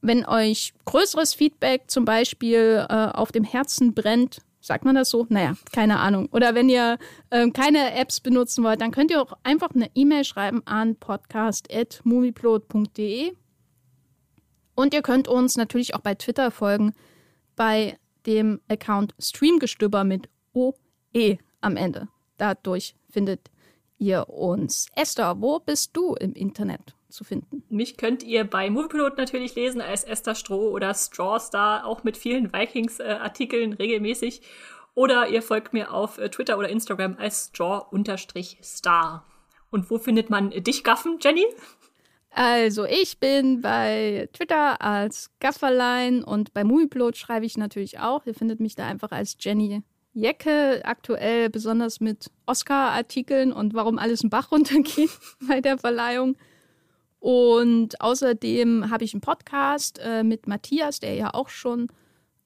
S1: wenn euch größeres Feedback zum Beispiel äh, auf dem Herzen brennt, sagt man das so? Naja, keine Ahnung. Oder wenn ihr äh, keine Apps benutzen wollt, dann könnt ihr auch einfach eine E-Mail schreiben an podcast.movieplot.de Und ihr könnt uns natürlich auch bei Twitter folgen, bei dem Account Streamgestöber mit OE am Ende. Dadurch findet ihr uns. Esther, wo bist du im Internet zu finden?
S2: Mich könnt ihr bei Moviepilot natürlich lesen als Esther Stroh oder Strawstar, auch mit vielen Vikings-Artikeln regelmäßig. Oder ihr folgt mir auf äh, Twitter oder Instagram als Straw-Star. Und wo findet man dich, Gaffen, Jenny?
S1: Also, ich bin bei Twitter als Gafferlein und bei Movieplot schreibe ich natürlich auch. Ihr findet mich da einfach als Jenny Jecke, aktuell besonders mit Oscar-Artikeln und warum alles im Bach runtergeht bei der Verleihung. Und außerdem habe ich einen Podcast äh, mit Matthias, der ja auch schon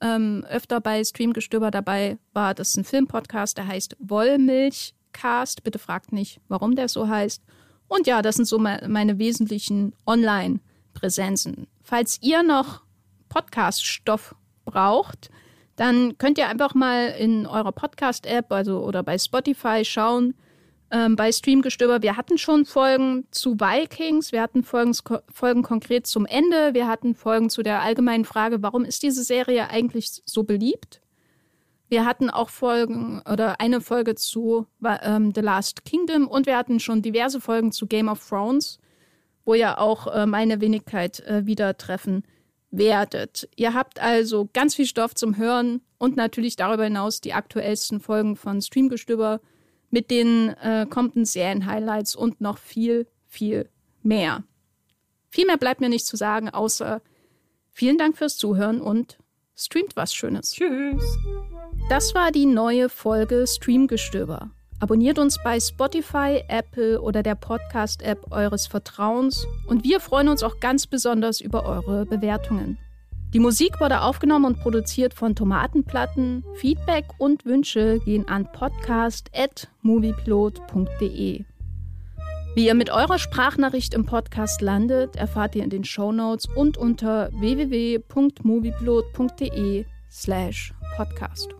S1: ähm, öfter bei Streamgestöber dabei war. Das ist ein Filmpodcast, der heißt Wollmilchcast. Bitte fragt nicht, warum der so heißt. Und ja, das sind so meine wesentlichen Online-Präsenzen. Falls ihr noch Podcast-Stoff braucht, dann könnt ihr einfach mal in eurer Podcast-App also, oder bei Spotify schauen, ähm, bei Streamgestöber. Wir hatten schon Folgen zu Vikings, wir hatten Folgen, Folgen konkret zum Ende, wir hatten Folgen zu der allgemeinen Frage, warum ist diese Serie eigentlich so beliebt? Wir hatten auch Folgen oder eine Folge zu ähm, The Last Kingdom und wir hatten schon diverse Folgen zu Game of Thrones, wo ihr auch äh, meine Wenigkeit äh, wieder treffen werdet. Ihr habt also ganz viel Stoff zum Hören und natürlich darüber hinaus die aktuellsten Folgen von Streamgestöber mit den äh, kommenden Serien-Highlights und noch viel, viel mehr. Viel mehr bleibt mir nicht zu sagen, außer vielen Dank fürs Zuhören und streamt was Schönes.
S2: Tschüss.
S1: Das war die neue Folge Streamgestöber. Abonniert uns bei Spotify, Apple oder der Podcast-App eures Vertrauens und wir freuen uns auch ganz besonders über eure Bewertungen. Die Musik wurde aufgenommen und produziert von Tomatenplatten. Feedback und Wünsche gehen an podcast.moviepilot.de. Wie ihr mit eurer Sprachnachricht im Podcast landet, erfahrt ihr in den Show Notes und unter www.moviepilot.de slash podcast.